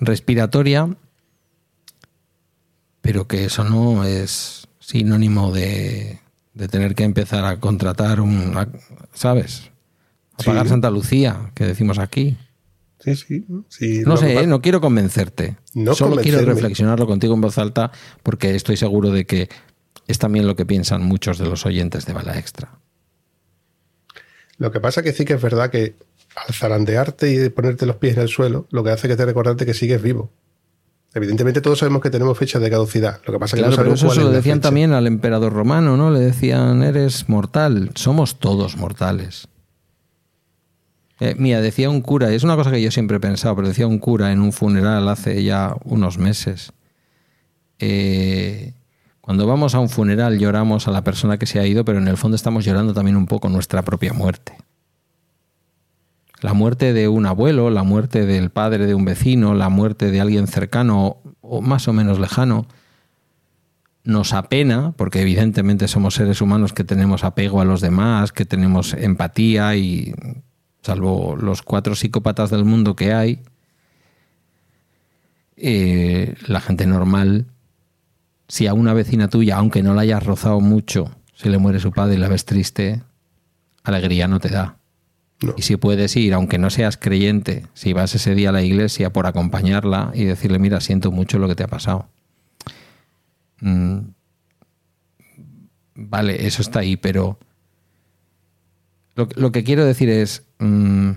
S1: respiratoria, pero que eso no es sinónimo de, de tener que empezar a contratar un, ¿sabes? A pagar Santa Lucía, que decimos aquí.
S2: Sí, sí.
S1: no sé, ¿eh? no quiero convencerte. Solo quiero reflexionarlo contigo en voz alta porque estoy seguro de que es también lo que piensan muchos de los oyentes de Bala Extra.
S2: Lo que pasa que sí que es verdad que al zarandearte y ponerte los pies en el suelo, lo que hace que te recordarte que sigues vivo. Evidentemente todos sabemos que tenemos fecha de caducidad. Lo que pasa que no
S1: pero eso
S2: se
S1: lo decían también al emperador romano, ¿no? Le decían, eres mortal. Somos todos mortales. Eh, mira, decía un cura, y es una cosa que yo siempre he pensado, pero decía un cura en un funeral hace ya unos meses. Eh, cuando vamos a un funeral lloramos a la persona que se ha ido, pero en el fondo estamos llorando también un poco nuestra propia muerte. La muerte de un abuelo, la muerte del padre de un vecino, la muerte de alguien cercano o más o menos lejano, nos apena, porque evidentemente somos seres humanos que tenemos apego a los demás, que tenemos empatía y salvo los cuatro psicópatas del mundo que hay, eh, la gente normal, si a una vecina tuya, aunque no la hayas rozado mucho, se le muere su padre y la ves triste, alegría no te da. Y si puedes ir, aunque no seas creyente, si vas ese día a la iglesia por acompañarla y decirle, mira, siento mucho lo que te ha pasado. Mm, vale, eso está ahí, pero lo, que quiero decir es, mm,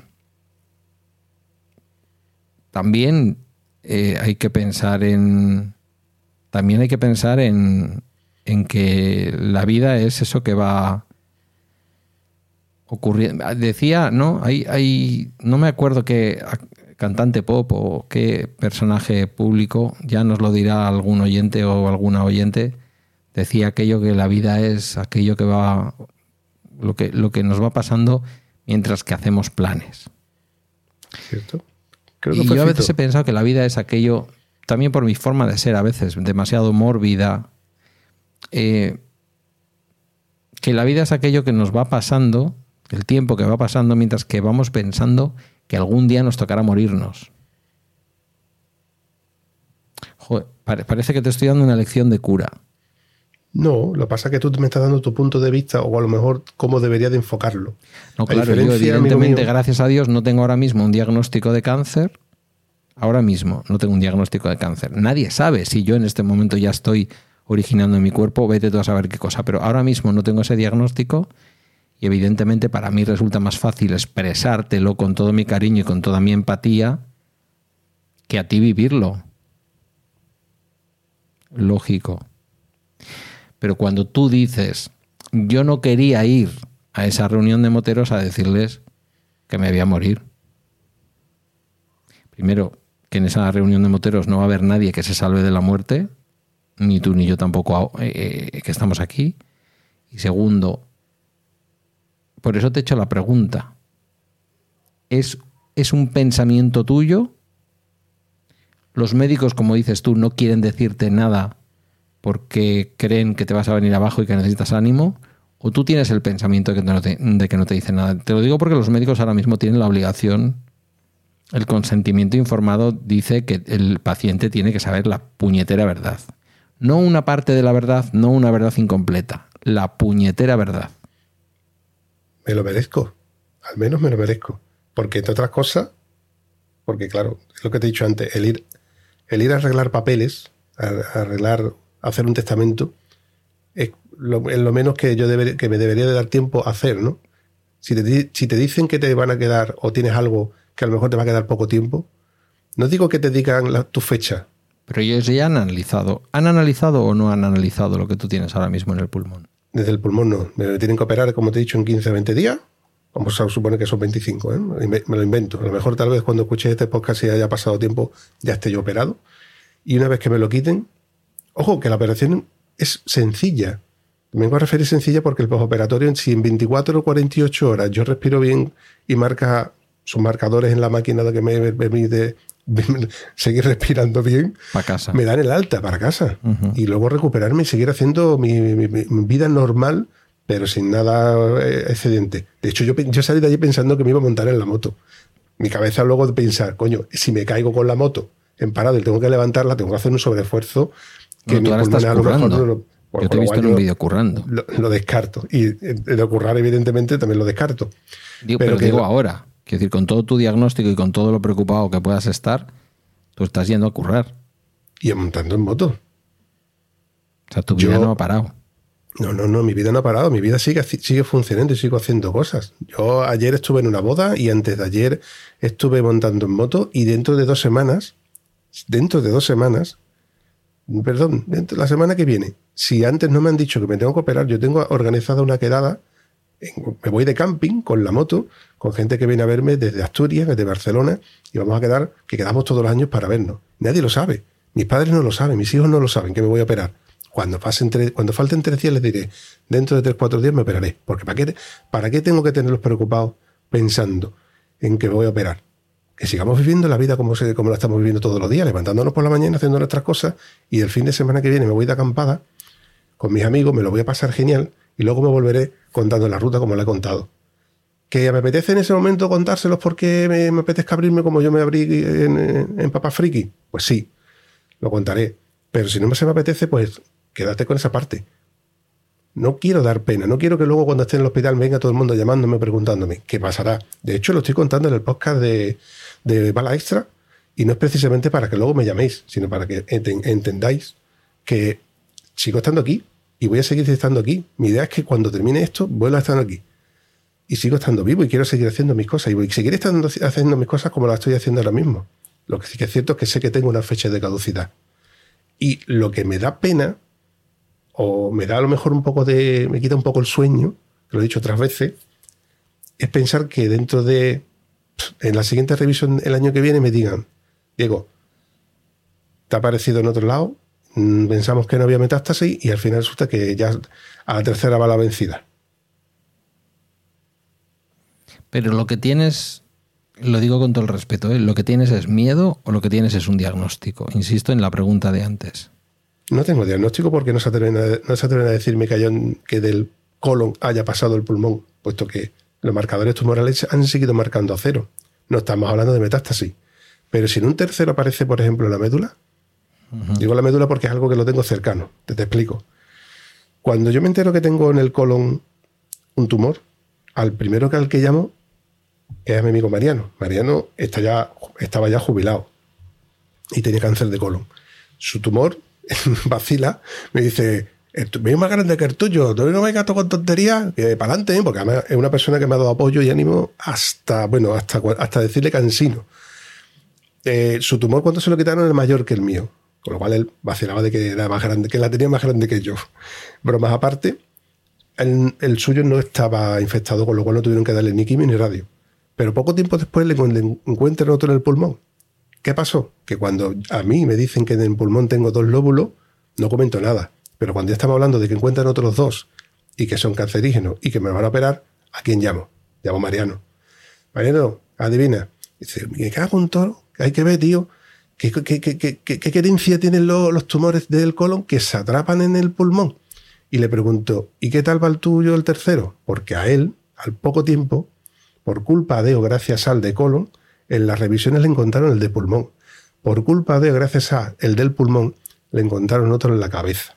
S1: también eh, hay que pensar en, también hay que pensar en, en que la vida es eso que va ocurriendo. Decía, ¿no? Hay, hay, no me acuerdo qué cantante pop o qué personaje público, ya nos lo dirá algún oyente o alguna oyente, decía aquello que la vida es aquello que va lo que, lo que nos va pasando mientras que hacemos planes.
S2: ¿Cierto?
S1: y yo a veces he pensado que la vida es aquello, también por mi forma de ser a veces, demasiado mórbida, eh, que la vida es aquello que nos va pasando, El tiempo que va pasando mientras que vamos pensando que algún día nos tocará morirnos. Joder, parece que te estoy dando una lección de cura.
S2: No, lo que pasa es que tú me estás dando tu punto de vista o a lo mejor cómo debería de enfocarlo.
S1: No, claro, yo evidentemente, gracias a Dios, no tengo ahora mismo un diagnóstico de cáncer. Ahora mismo no tengo un diagnóstico de cáncer. Nadie sabe si yo en este momento ya estoy originando en mi cuerpo, vete tú a saber qué cosa. Pero ahora mismo no tengo ese diagnóstico y evidentemente para mí resulta más fácil expresártelo con todo mi cariño y con toda mi empatía que a ti vivirlo. Lógico. Pero cuando tú dices, yo no quería ir a esa reunión de moteros a decirles que me voy a morir. Primero, que en esa reunión de moteros no va a haber nadie que se salve de la muerte, ni tú ni yo tampoco eh, eh, que estamos aquí. Y segundo, por eso te he hecho la pregunta. ¿Es, ¿Es un pensamiento tuyo? Los médicos, como dices tú, no quieren decirte nada porque creen que te vas a venir abajo y que necesitas ánimo, o tú tienes el pensamiento de que no te, de que no te dicen nada. Te lo digo porque los médicos ahora mismo tienen la obligación, el consentimiento informado dice que el paciente tiene que saber la puñetera verdad. No una parte de la verdad, no una verdad incompleta, la puñetera verdad.
S2: Me lo merezco, al menos me lo merezco. Porque entre otras cosas, porque claro, es lo que te he dicho antes, el ir, el ir a arreglar papeles, a arreglar hacer un testamento es lo, menos que yo que me debería de dar tiempo a hacer, ¿no? Si te, si te dicen que te van a quedar o tienes algo que a lo mejor te va a quedar poco tiempo, no digo que te digan tu fecha.
S1: Pero ellos ya han analizado. ¿Han analizado o no han analizado lo que tú tienes ahora mismo en el pulmón?
S2: Desde el pulmón no. Me tienen que operar, como te he dicho, en 15 o 20 días. Vamos a suponer que son 25, ¿eh? me lo invento. A lo mejor tal vez cuando escuches este podcast y haya pasado tiempo ya esté yo operado. Y una vez que me lo quiten, Ojo, que la operación es sencilla. Me vengo a referir sencilla porque el postoperatorio, si en 24 o 48 horas yo respiro bien y marca sus marcadores en la máquina que me permite seguir respirando bien,
S1: casa.
S2: me dan el alta para casa. Y luego recuperarme y seguir haciendo mi, vida normal, pero sin nada eh, excedente. De hecho, yo, yo salí de allí pensando que me iba a montar en la moto. Mi cabeza luego de pensar, coño, si me caigo con la moto en parado y tengo que levantarla, tengo que hacer un sobreesfuerzo
S1: que tú ahora estás currando. yo te he visto en un vídeo currando.
S2: Lo, descarto. Y de currar, evidentemente, también lo descarto.
S1: pero, digo ahora. Quiero decir, con todo tu diagnóstico y con todo lo preocupado que puedas estar, tú estás yendo a currar.
S2: Y montando en moto.
S1: O sea, tu vida no ha parado.
S2: No, no, no, mi vida no ha parado, mi vida sigue, sigue funcionando y sigo haciendo cosas. Yo ayer estuve en una boda y antes de ayer estuve montando en moto y dentro de dos semanas, dentro de dos semanas, perdón, la semana que viene, si antes no me han dicho que me tengo que operar, yo tengo organizada una quedada, me voy de camping con la moto, con gente que viene a verme desde Asturias, desde Barcelona, y vamos a quedar, que quedamos todos los años para vernos. Nadie lo sabe. Mis padres no lo saben, mis hijos no lo saben que me voy a operar. Cuando, pasen cuando falten tres días les diré, dentro de tres, cuatro días me operaré. Porque ¿para qué, ¿para qué tengo que tenerlos preocupados pensando en que me voy a operar? que sigamos viviendo la vida como, se, como la estamos viviendo todos los días, levantándonos por la mañana, haciendo nuestras cosas, y el fin de semana que viene me voy de acampada con mis amigos, me lo voy a pasar genial, y luego me volveré contando la ruta como la he contado. ¿Que me apetece en ese momento contárselos porque me, apetezca abrirme como yo me abrí en, en Friki? Pues sí, lo contaré. Pero si no se me apetece, pues quédate con esa parte. No quiero dar pena, no quiero que luego cuando esté en el hospital venga todo el mundo llamándome, preguntándome qué pasará. De hecho, lo estoy contando en el podcast de, de Bala Extra y no es precisamente para que luego me llaméis, sino para que entendáis que sigo estando aquí y voy a seguir estando aquí. Mi idea es que cuando termine esto, vuelva a estar aquí. Y sigo estando vivo y quiero seguir haciendo mis cosas. Y voy a seguir estando, haciendo mis cosas como las estoy haciendo ahora mismo. Lo que sí que es cierto es que sé que tengo una fecha de caducidad. Y lo que me da pena o me da a lo mejor un poco de, me quita un poco el sueño, lo he dicho otras veces, es pensar que dentro de, en la siguiente revisión el año que viene me digan, Diego, te ha aparecido en otro lado, pensamos que no había metástasis y al final resulta que ya a la tercera va la vencida.
S1: Pero lo que tienes, lo digo con todo el respeto, ¿eh? lo que tienes es miedo o lo que tienes es un diagnóstico. Insisto en la pregunta de antes.
S2: No tengo diagnóstico porque no se atreven a, no se atreven a decirme que, que del colon haya pasado el pulmón, puesto que los marcadores tumorales han seguido marcando a cero. No estamos hablando de metástasis. Pero si en un tercero aparece, por ejemplo, la médula, digo la médula porque es algo que lo tengo cercano, te, te explico. Cuando yo me entero que tengo en el colon un tumor, al primero que al que llamo es a mi amigo Mariano. Mariano está ya, estaba ya jubilado y tenía cáncer de colon. Su tumor vacila, me dice, el mío más grande que el tuyo, tú no me gasto con tonterías, que para adelante, ¿eh? porque es una persona que me ha dado apoyo y ánimo hasta, bueno, hasta, hasta decirle cansino. Eh, su tumor cuando se lo quitaron es mayor que el mío, con lo cual él vacilaba de que era más grande, que la tenía más grande que yo. Bromas aparte, el, el suyo no estaba infectado, con lo cual no tuvieron que darle ni quimio ni radio. Pero poco tiempo después le encuentran otro en el pulmón. ¿Qué pasó? Que cuando a mí me dicen que en el pulmón tengo dos lóbulos, no comento nada pero cuando ya estamos hablando de que encuentran otros dos y que son cancerígenos y que me van a operar, ¿a quién llamo? Llamo a Mariano. Mariano, adivina. Dice, me cago en toro, hay que ver, tío, qué, qué, qué, qué querencia tienen los, los, tumores del colon que se atrapan en el pulmón. Y le pregunto, ¿y qué tal va el tuyo el tercero? Porque a él, al poco tiempo, por culpa de o gracias al de colon, en las revisiones le encontraron el de pulmón. Por culpa de o gracias a el del pulmón, le encontraron otro en la cabeza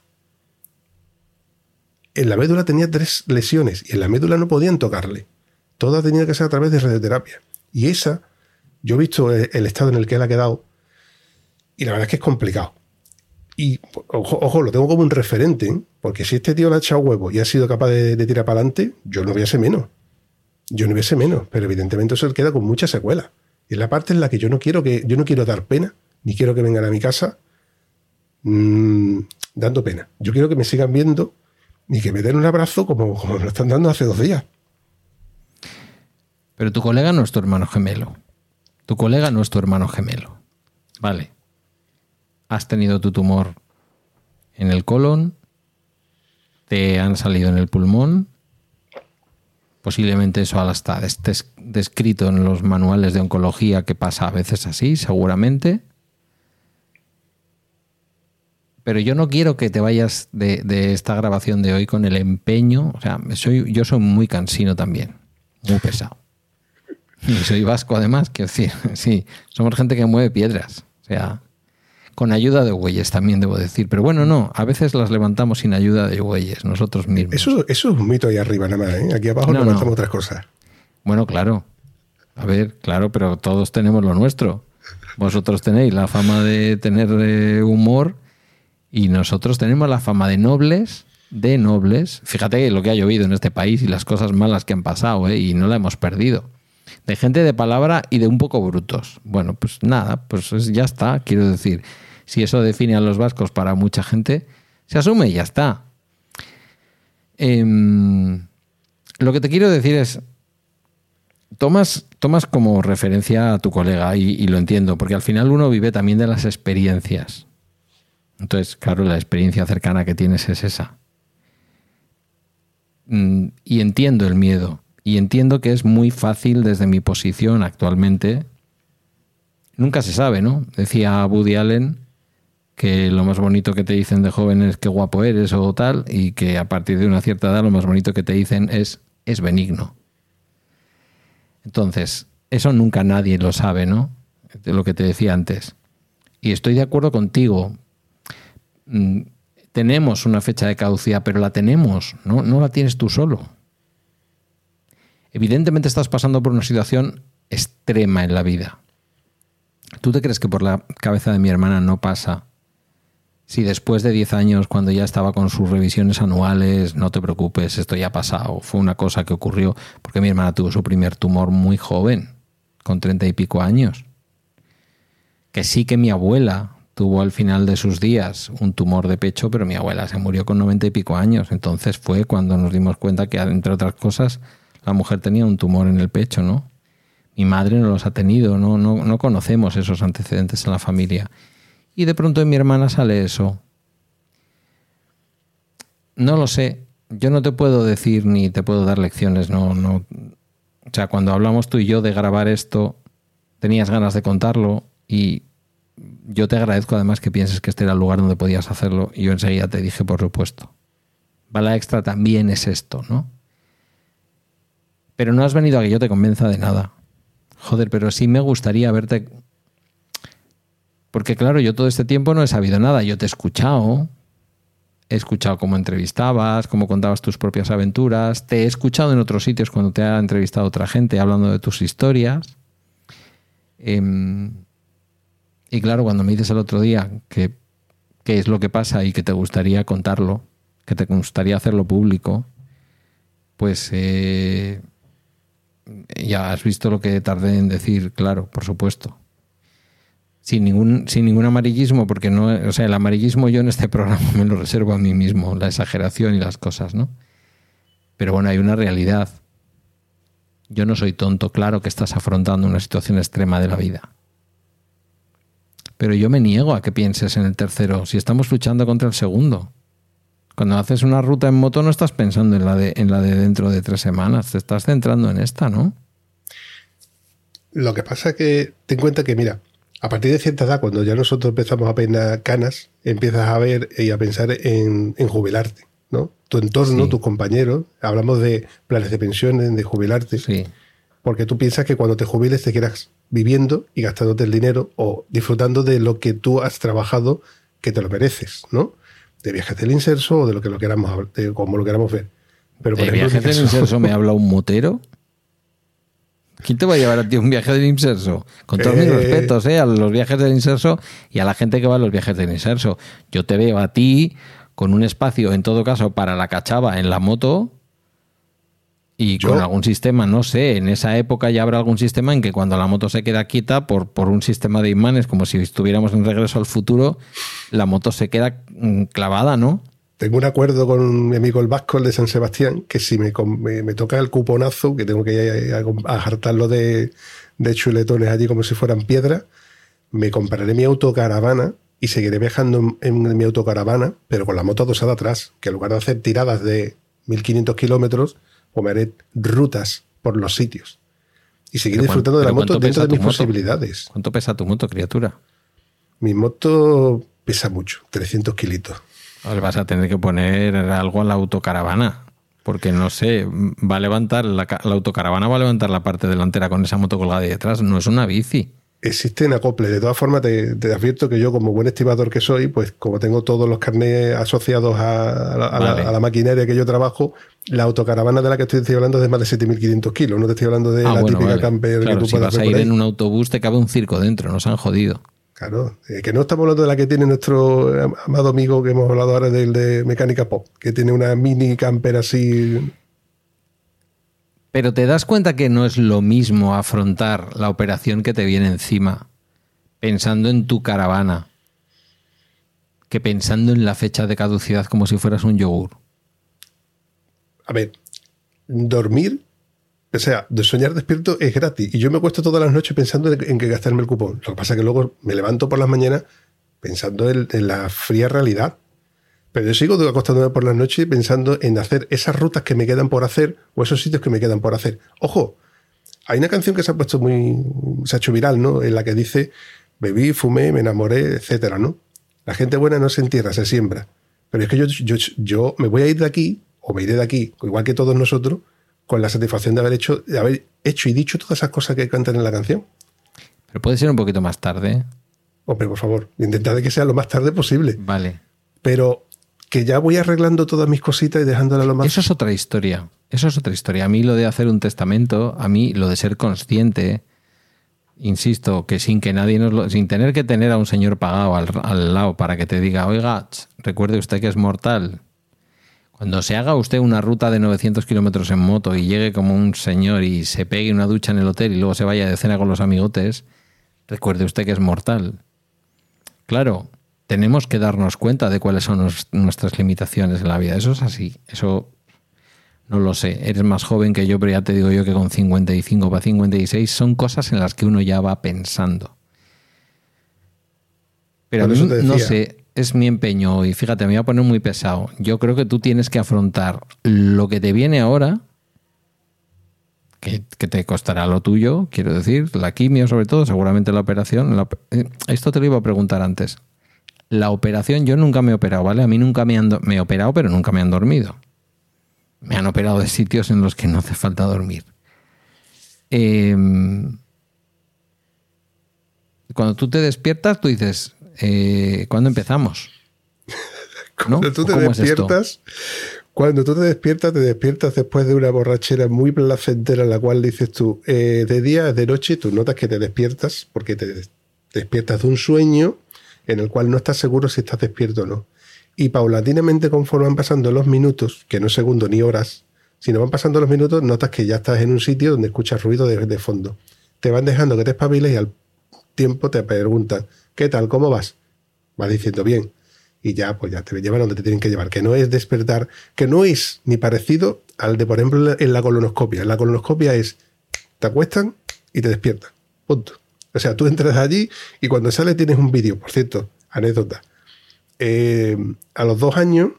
S2: en la médula tenía tres lesiones y en la médula no podían tocarle. Toda tenía que ser a través de radioterapia. Y esa, yo he visto el estado en el que él ha quedado y la verdad es que es complicado. Y ojo, lo tengo como un referente, porque si este tío le ha echado huevo y ha sido capaz de, tirar para adelante, yo no hubiese menos. Yo no hubiese menos, pero evidentemente eso queda con mucha secuela. Y es la parte en la que yo no quiero que yo no quiero dar pena, ni quiero que vengan a mi casa mmm, dando pena. Yo quiero que me sigan viendo ni que me den un abrazo como, como lo están dando hace dos días.
S1: Pero tu colega no es tu hermano gemelo. Tu colega no es tu hermano gemelo. Vale. Has tenido tu tumor en el colon, te han salido en el pulmón. Posiblemente eso está descrito en los manuales de oncología que pasa a veces así, seguramente. Pero yo no quiero que te vayas de, esta grabación de hoy con el empeño. O sea, soy, yo soy muy cansino también, muy pesado. Y soy vasco además, quiero decir, sí, somos gente que mueve piedras. O sea, con ayuda de güeyes también debo decir. Pero bueno, no, a veces las levantamos sin ayuda de güeyes, nosotros mismos.
S2: Eso, eso es un mito ahí arriba nada más, ¿eh? Aquí abajo no, levantamos otras cosas.
S1: Bueno, claro. A ver, claro, pero todos tenemos lo nuestro. Vosotros tenéis la fama de tener eh, humor y nosotros tenemos la fama de nobles, de nobles. Fíjate lo que ha llovido en este país y las cosas malas que han pasado, ¿eh? y no la hemos perdido. De gente de palabra y de un poco brutos. Bueno, pues nada, pues ya está. Quiero decir, si eso define a los vascos para mucha gente, se asume y ya está. Em, lo que te quiero decir es, tomas, tomas como referencia a tu colega y, lo entiendo, porque al final uno vive también de las experiencias. Entonces, claro, la experiencia cercana que tienes es esa. Mm, y entiendo el miedo. Y entiendo que es muy fácil desde mi posición actualmente. Nunca se sabe, ¿no? Decía Woody Allen que lo más bonito que te dicen de joven es qué guapo eres o tal, y que a partir de una cierta edad lo más bonito que te dicen es es benigno. Entonces, eso nunca nadie lo sabe, ¿no? De lo que te decía antes. Y estoy de acuerdo contigo, Mm, tenemos una fecha de caducidad, pero la tenemos, ¿no? no la tienes tú solo. Evidentemente estás pasando por una situación extrema en la vida. ¿Tú te crees que por la cabeza de mi hermana no pasa? Si después de 10 años, cuando ya estaba con sus revisiones anuales, no te preocupes, esto ya ha pasado, fue una cosa que ocurrió porque mi hermana tuvo su primer tumor muy joven, con treinta y pico años. Que sí que mi abuela tuvo al final de sus días un tumor de pecho, pero mi abuela se murió con noventa y pico años. Entonces fue cuando nos dimos cuenta que, entre otras cosas, la mujer tenía un tumor en el pecho, ¿no? Mi madre no los ha tenido, no, no, no conocemos esos antecedentes en la familia. Y de pronto en mi hermana sale eso. No lo sé. Yo no te puedo decir ni te puedo dar lecciones, no, no. O sea, cuando hablamos tú y yo de grabar esto, tenías ganas de contarlo y yo te agradezco además que pienses que este era el lugar donde podías hacerlo y yo enseguida te dije, por supuesto. Bala extra también es esto, ¿no? Pero no has venido a que yo te convenza de nada. Joder, pero sí me gustaría verte. Porque claro, yo todo este tiempo no he sabido nada. Yo te he escuchado. He escuchado cómo entrevistabas, cómo contabas tus propias aventuras. Te he escuchado en otros sitios cuando te ha entrevistado otra gente hablando de tus historias. Em, y claro, cuando me dices el otro día que es lo que pasa y que te gustaría contarlo, que te gustaría hacerlo público, pues eh, ya has visto lo que tardé en decir, claro, por supuesto. Sin ningún, sin ningún amarillismo, porque no, o sea, el amarillismo yo en este programa me lo reservo a mí mismo, la exageración y las cosas, ¿no? Pero bueno, hay una realidad. Yo no soy tonto, claro que estás afrontando una situación extrema de la vida. Pero yo me niego a que pienses en el tercero, si estamos luchando contra el segundo. Cuando haces una ruta en moto no estás pensando en la de, en la de dentro de tres semanas, te estás centrando en esta, ¿no?
S2: Lo que pasa es que ten en cuenta que, mira, a partir de cierta edad, cuando ya nosotros empezamos a peinar canas, empiezas a ver y a pensar en, jubilarte, ¿no? Tu entorno, tus compañeros, hablamos de planes de pensiones, de jubilarte.
S1: Sí.
S2: Porque tú piensas que cuando te jubiles te quieras viviendo y gastándote el dinero o disfrutando de lo que tú has trabajado que te lo mereces, ¿no? de viajes del inserso o de lo que lo queramos, de como lo queramos ver.
S1: Pero por ¿De viajes del inserso me habla un motero? ¿Quién te va a llevar a ti un viaje del inserso? Con todos mis eh, respetos, ¿eh? A los viajes del inserso y a la gente que va a los viajes del inserso. Yo te veo a ti con un espacio, en todo caso, para la cachava en la moto y con algún sistema, no sé, en esa época ya habrá algún sistema en que cuando la moto se queda quieta por, por un sistema de imanes, como si estuviéramos en regreso al futuro, la moto se queda mm, clavada, ¿no?
S2: Tengo un acuerdo con mi amigo el Vasco, el de San Sebastián, que si me, me, toca el cuponazo, que tengo que ir a, jartarlo de, de chuletones allí como si fueran piedra, me compraré mi autocaravana y seguiré viajando en, en mi autocaravana, pero con la moto adosada atrás, que en lugar de hacer tiradas de 1500 kilómetros, o me haré rutas por los sitios. Y seguir disfrutando de la moto dentro de mis posibilidades.
S1: ¿Cuánto pesa tu moto, criatura?
S2: Mi moto pesa mucho, 300 kilitos.
S1: Vas a tener que poner algo a la autocaravana. Porque no sé, va a levantar la, la autocaravana va a levantar la parte delantera con esa moto colgada de detrás. No es una bici
S2: existen acoples. De todas formas, te, advierto que yo, como buen estimador que soy, pues como tengo todos los carnés asociados a, la, maquinaria que yo trabajo, la autocaravana de la que estoy hablando es de más de 7.500 kilos. No te estoy hablando de ah, la típica camper
S1: que tú si vas a ir en un autobús, te cabe un circo dentro, nos han jodido.
S2: Claro, eh, que no estamos hablando de la que tiene nuestro amado amigo que hemos hablado ahora del de Mecánica Pop, que tiene una mini camper así
S1: pero te das cuenta que no es lo mismo afrontar la operación que te viene encima pensando en tu caravana que pensando en la fecha de caducidad como si fueras un yogur.
S2: A ver, dormir, o sea, de soñar despierto es gratis. Y yo me acuesto todas las noches pensando en que gastarme el cupón. Lo que pasa es que luego me levanto por las mañanas pensando en la fría realidad. Pero yo sigo acostándome por la noche pensando en hacer esas rutas que me quedan por hacer o esos sitios que me quedan por hacer. Ojo, hay una canción que se ha puesto muy. se ha hecho viral, ¿no? En la que dice: bebí, fumé, me enamoré, etcétera, ¿no? La gente buena no se entierra, se siembra. Pero es que yo, yo, yo me voy a ir de aquí, o me iré de aquí, igual que todos nosotros, con la satisfacción de haber hecho, de haber hecho y dicho todas esas cosas que cantan en la canción.
S1: Pero puede ser un poquito más tarde.
S2: Hombre, por favor, intentad que sea lo más tarde posible.
S1: Vale.
S2: Pero que ya voy arreglando todas mis cositas y dejándola lo más.
S1: Eso es otra historia. Eso es otra historia. A mí lo de hacer un testamento, a mí lo de ser consciente, insisto, que sin que nadie nos lo, sin tener que tener a un señor pagado al, lado para que te diga, oiga, recuerde usted que es mortal. Cuando se haga usted una ruta de 900 kilómetros en moto y llegue como un señor y se pegue una ducha en el hotel y luego se vaya de cena con los amigotes, recuerde usted que es mortal. Claro, tenemos que darnos cuenta de cuáles son nuestras limitaciones en la vida. Eso es así. Eso no lo sé. Eres más joven que yo, pero ya te digo yo que con 55 para 56 son cosas en las que uno ya va pensando. Pero no sé, es mi empeño y fíjate, me voy a poner muy pesado. Yo creo que tú tienes que afrontar lo que te viene ahora, que, te costará lo tuyo, quiero decir, la quimio sobre todo, seguramente la operación. Eh, esto te lo iba a preguntar antes la operación, yo nunca me he operado, ¿vale? A mí nunca me han me he operado, pero nunca me han dormido. Me han operado de sitios en los que no hace falta dormir. Em, cuando tú te despiertas, tú dices, eh, ¿cuándo empezamos?
S2: Cuando tú te despiertas, cuando tú te despiertas, te despiertas después de una borrachera muy placentera en la cual dices tú, eh, de día, de noche, tú notas que te despiertas porque te despiertas de un sueño en el cual no estás seguro si estás despierto o no. Y paulatinamente, conforme van pasando los minutos, que no es segundo ni horas, sino van pasando los minutos, notas que ya estás en un sitio donde escuchas ruido de, de fondo. Te van dejando que te espabiles y al tiempo te preguntan, ¿qué tal? ¿Cómo vas? Vas diciendo bien. Y ya, pues ya te llevan donde te tienen que llevar. Que no es despertar, que no es ni parecido al de, por ejemplo, en la colonoscopia. En la colonoscopia es, te acuestan y te despiertan. Punto. O sea, tú entras allí y cuando sales tienes un vídeo, por cierto, anécdota. Eh, a los dos años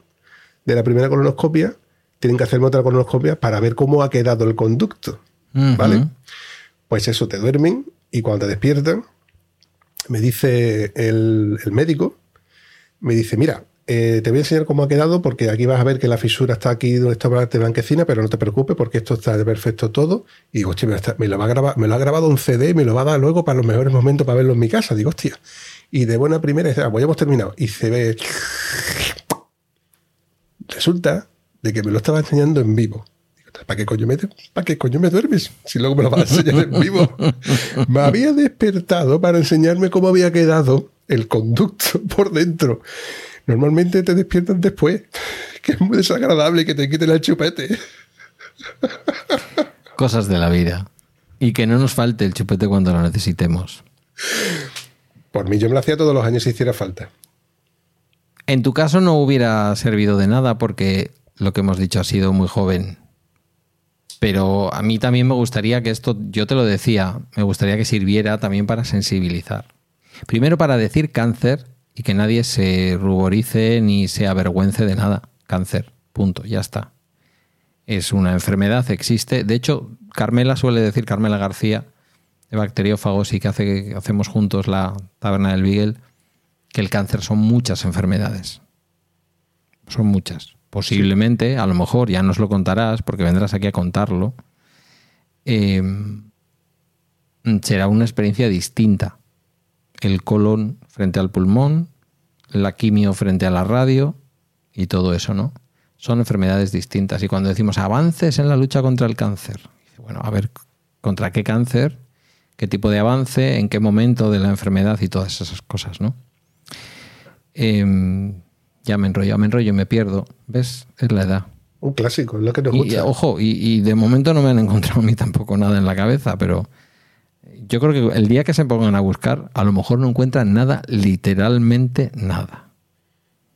S2: de la primera colonoscopia, tienen que hacerme otra colonoscopia para ver cómo ha quedado el conducto. ¿Vale? Pues eso, te duermen y cuando te despiertan, me dice el, médico, me dice, mira, eh, te voy a enseñar cómo ha quedado porque aquí vas a ver que la fisura está aquí donde está parte blanquecina, pero no te preocupes porque esto está de perfecto todo. Y digo, hostia, me, lo va a grabar, me lo ha grabado un CD y me lo va a dar luego para los mejores momentos para verlo en mi casa. Digo, hostia. Y de buena primera, dice, ah, pues ya hemos terminado. Y se ve... Resulta de que me lo estaba enseñando en vivo. ¿Para qué coño me, ¿para qué coño me duermes? Si luego me lo vas a enseñar en vivo. Me había despertado para enseñarme cómo había quedado el conducto por dentro. Normalmente te despiertan después, que es muy desagradable que te quiten el chupete.
S1: Cosas de la vida. Y que no nos falte el chupete cuando lo necesitemos.
S2: Por mí yo me lo hacía todos los años si hiciera falta.
S1: En tu caso no hubiera servido de nada porque lo que hemos dicho ha sido muy joven pero a mí también me gustaría que esto, yo te lo decía, me gustaría que sirviera también para sensibilizar. Primero para decir cáncer y que nadie se ruborice ni se avergüence de nada. Cáncer, punto, ya está. Es una enfermedad, existe. De hecho, Carmela suele decir, Carmela García, de bacteriófagos y que, hace, que hacemos juntos la taberna del Beagle, que el cáncer son muchas enfermedades. Son muchas posiblemente, a lo mejor ya nos lo contarás porque vendrás aquí a contarlo, eh, será una experiencia distinta. El colon frente al pulmón, la quimio frente a la radio y todo eso, ¿no? Son enfermedades distintas. Y cuando decimos avances en la lucha contra el cáncer, bueno, a ver, ¿contra qué cáncer? ¿Qué tipo de avance? ¿En qué momento de la enfermedad? Y todas esas cosas, ¿no? Eh, ya me enrollo, me enrollo, me pierdo. ¿Ves? Es la edad.
S2: Un clásico, es lo que nos
S1: gusta. ojo, y, de momento no me han encontrado a mí tampoco nada en la cabeza, pero yo creo que el día que se pongan a buscar, a lo mejor no encuentran nada, literalmente nada.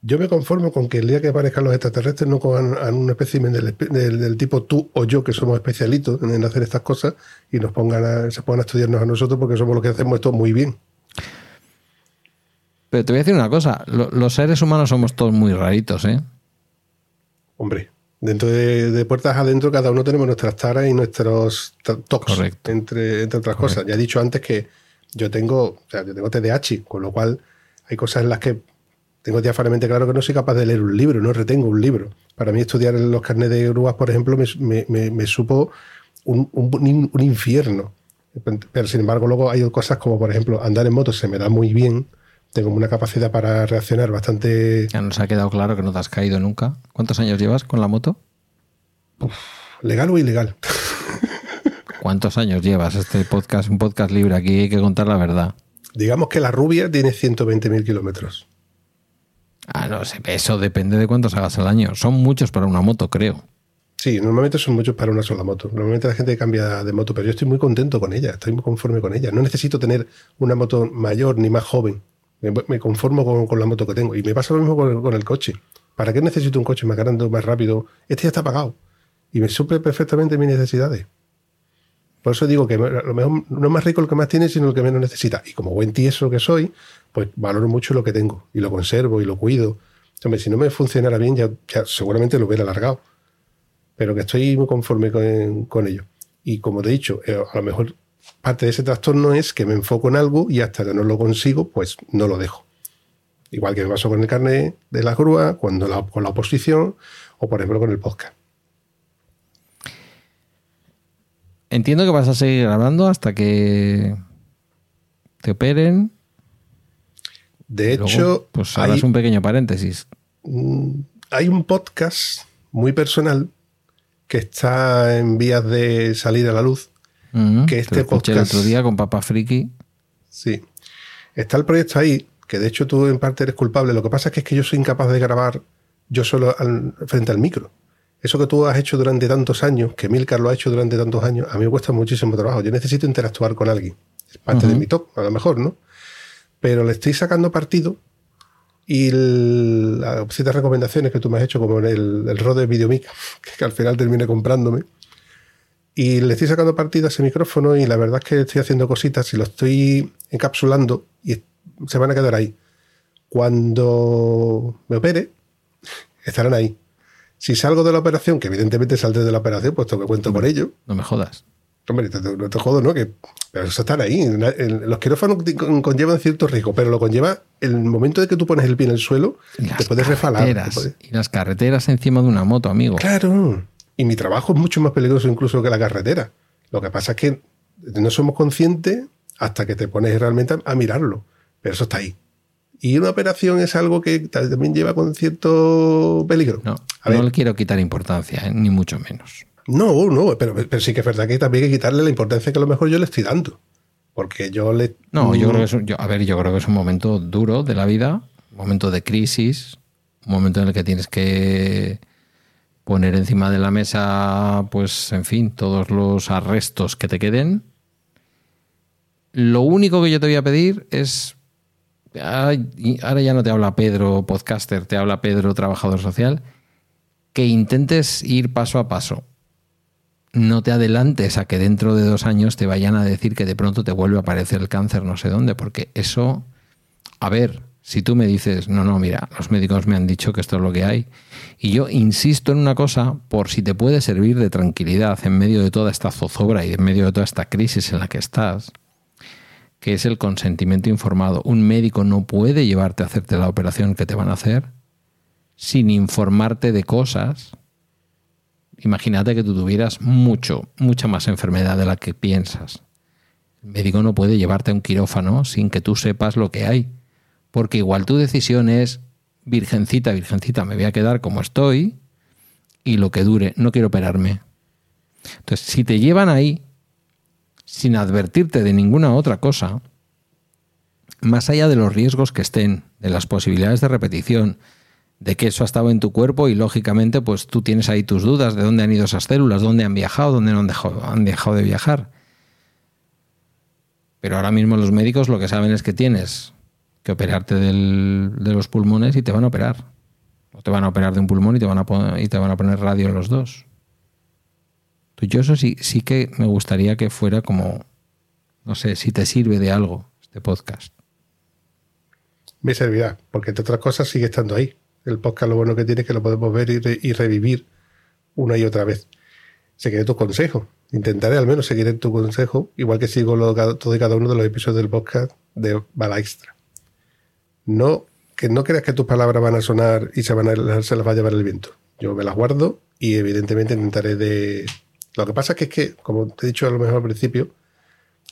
S2: Yo me conformo con que el día que aparezcan los extraterrestres no cojan a un espécimen del, tipo tú o yo, que somos especialitos en hacer estas cosas, y nos pongan a, se pongan a estudiarnos a nosotros porque somos los que hacemos esto muy bien.
S1: Pero te voy a decir una cosa, los seres humanos somos todos muy raritos, ¿eh?
S2: Hombre, dentro de, puertas adentro cada uno tenemos nuestras taras y nuestros tocs, entre, entre otras cosas. Ya he dicho antes que yo tengo, o sea, yo tengo TDAH, con lo cual hay cosas en las que tengo diafalmente claro que no soy capaz de leer un libro, no retengo un libro. Para mí estudiar los carnes de grúas, por ejemplo, me, supo un, un, infierno. Pero sin embargo, luego hay cosas como, por ejemplo, andar en moto se me da muy bien tengo una capacidad para reaccionar bastante.
S1: Ya nos ha quedado claro que no te has caído nunca. ¿Cuántos años llevas con la moto?
S2: ¿Legal o ilegal?
S1: ¿Cuántos años llevas este podcast? Un podcast libre, aquí hay que contar la verdad.
S2: Digamos que la rubia tiene 120.000 kilómetros.
S1: Ah, no sé, eso depende de cuántos hagas al año. Son muchos para una moto, creo.
S2: Sí, normalmente son muchos para una sola moto. Normalmente la gente cambia de moto, pero yo estoy muy contento con ella, estoy muy conforme con ella. No necesito tener una moto mayor ni más joven. Me, conformo con, la moto que tengo. Y me pasa lo mismo con el, coche. ¿Para qué necesito un coche más grande, más rápido? Este ya está pagado. Y me suple perfectamente mis necesidades. Por eso digo que lo mejor no es más rico el que más tiene, sino el que menos necesita. Y como buen tieso que soy, pues valoro mucho lo que tengo. Y lo conservo y lo cuido. Si no me funcionara bien, ya, seguramente lo hubiera alargado. Pero que estoy muy conforme con, con ello. Y como te he dicho, eh, a lo mejor parte de ese trastorno es que me enfoco en algo y hasta que no lo consigo, pues no lo dejo. Igual que me pasó con el carnet de la grúa, cuando con la oposición o por ejemplo con el podcast.
S1: entiendo que vas a seguir grabando hasta que te operen.
S2: De
S1: Luego,
S2: hecho,
S1: pues
S2: hay,
S1: harás un pequeño paréntesis.
S2: mm, hay un podcast muy personal que está en vías de salir a la luz. Que
S1: te
S2: este podcast-
S1: el otro día con Papa Friki.
S2: Sí. Está el proyecto ahí, que de hecho tú en parte eres culpable. Lo que pasa es que, es que yo soy incapaz de grabar yo solo al- frente al micro. Eso que tú has hecho durante tantos años, que Milcar lo ha hecho durante tantos años, a mí me cuesta muchísimo trabajo. Yo necesito interactuar con alguien. Es parte de mi top, a lo mejor, ¿no? Pero le estoy sacando partido y el- las ciertas recomendaciones que tú me has hecho, como en el, el rod de Videomic, que al final terminé comprándome, y le estoy sacando partido a ese micrófono y la verdad es que estoy haciendo cositas y lo estoy encapsulando y se van a quedar ahí. Cuando me opere, estarán ahí. Si salgo de la operación, que evidentemente saldré de la operación, puesto que cuento con ello,
S1: No me jodas.
S2: hombre, te- te- no te jodo, ¿no? Que, pero eso están ahí. Los quirófanos te- con- conllevan cierto riesgo, pero lo conlleva el momento de que tú pones el pie en el suelo, te puedes refalar. te puedes-
S1: Y las carreteras encima de una moto, amigo.
S2: Claro. Y mi trabajo es mucho más peligroso incluso que la carretera. Lo que pasa es que no somos conscientes hasta que te pones realmente a, mirarlo. Pero eso está ahí. Y una operación es algo que también lleva con cierto peligro.
S1: No,
S2: A
S1: no le quiero quitar importancia, ¿eh? ni mucho menos.
S2: no, no, pero, pero sí que es verdad que también hay que quitarle la importancia que a lo mejor yo le estoy dando. Porque yo le.
S1: No, yo
S2: Mm,
S1: creo que es un, yo- a ver, yo creo que es un momento duro de la vida, un momento de crisis, un momento en el que tienes que poner encima de la mesa, pues, en fin, todos los arrestos que te queden. Lo único que yo te voy a pedir es, ahora ya no te habla Pedro podcaster, te habla Pedro trabajador social, que intentes ir paso a paso no te adelantes a que dentro de dos años te vayan a decir que de pronto te vuelve a aparecer el cáncer no sé dónde, porque eso, a ver, si tú me dices, no, no, mira, los médicos me han dicho que esto es lo que hay, y yo insisto en una cosa, por si te puede servir de tranquilidad en medio de toda esta zozobra y en medio de toda esta crisis en la que estás, que es el consentimiento informado. Un médico no puede llevarte a hacerte la operación que te van a hacer sin informarte de cosas Imagínate que tú tuvieras mucho, mucha más enfermedad de la que piensas. El médico no puede llevarte a un quirófano sin que tú sepas lo que hay. Porque igual tu decisión es, virgencita, virgencita, me voy a quedar como estoy y lo que dure, no quiero operarme. Entonces, si te llevan ahí sin advertirte de ninguna otra cosa, más allá de los riesgos que estén, de las posibilidades de repetición, de que eso ha estado en tu cuerpo y lógicamente pues tú tienes ahí tus dudas de dónde han ido esas células, dónde han viajado, dónde no han dejado, han dejado de viajar. Pero ahora mismo los médicos lo que saben es que tienes que operarte del- de los pulmones y te van a operar. O te van a operar de un pulmón y te van a, y te van a poner radio en los dos. Entonces, yo eso sí, sí que me gustaría que fuera como, no sé, si te sirve de algo este podcast.
S2: me servirá, porque entre otras cosas sigue estando ahí. El podcast lo bueno que tiene es que lo podemos ver y, re- y revivir una y otra vez. Seguiré tu consejo. Intentaré al menos seguir tu consejo, igual que sigo lo- todo y cada uno de los episodios del podcast de Bala Extra. No, que no creas que tus palabras van a sonar y se, van a, se las va a llevar el viento. Yo me las guardo y evidentemente intentaré de... Lo que pasa es que, es que, como te he dicho a lo mejor al principio,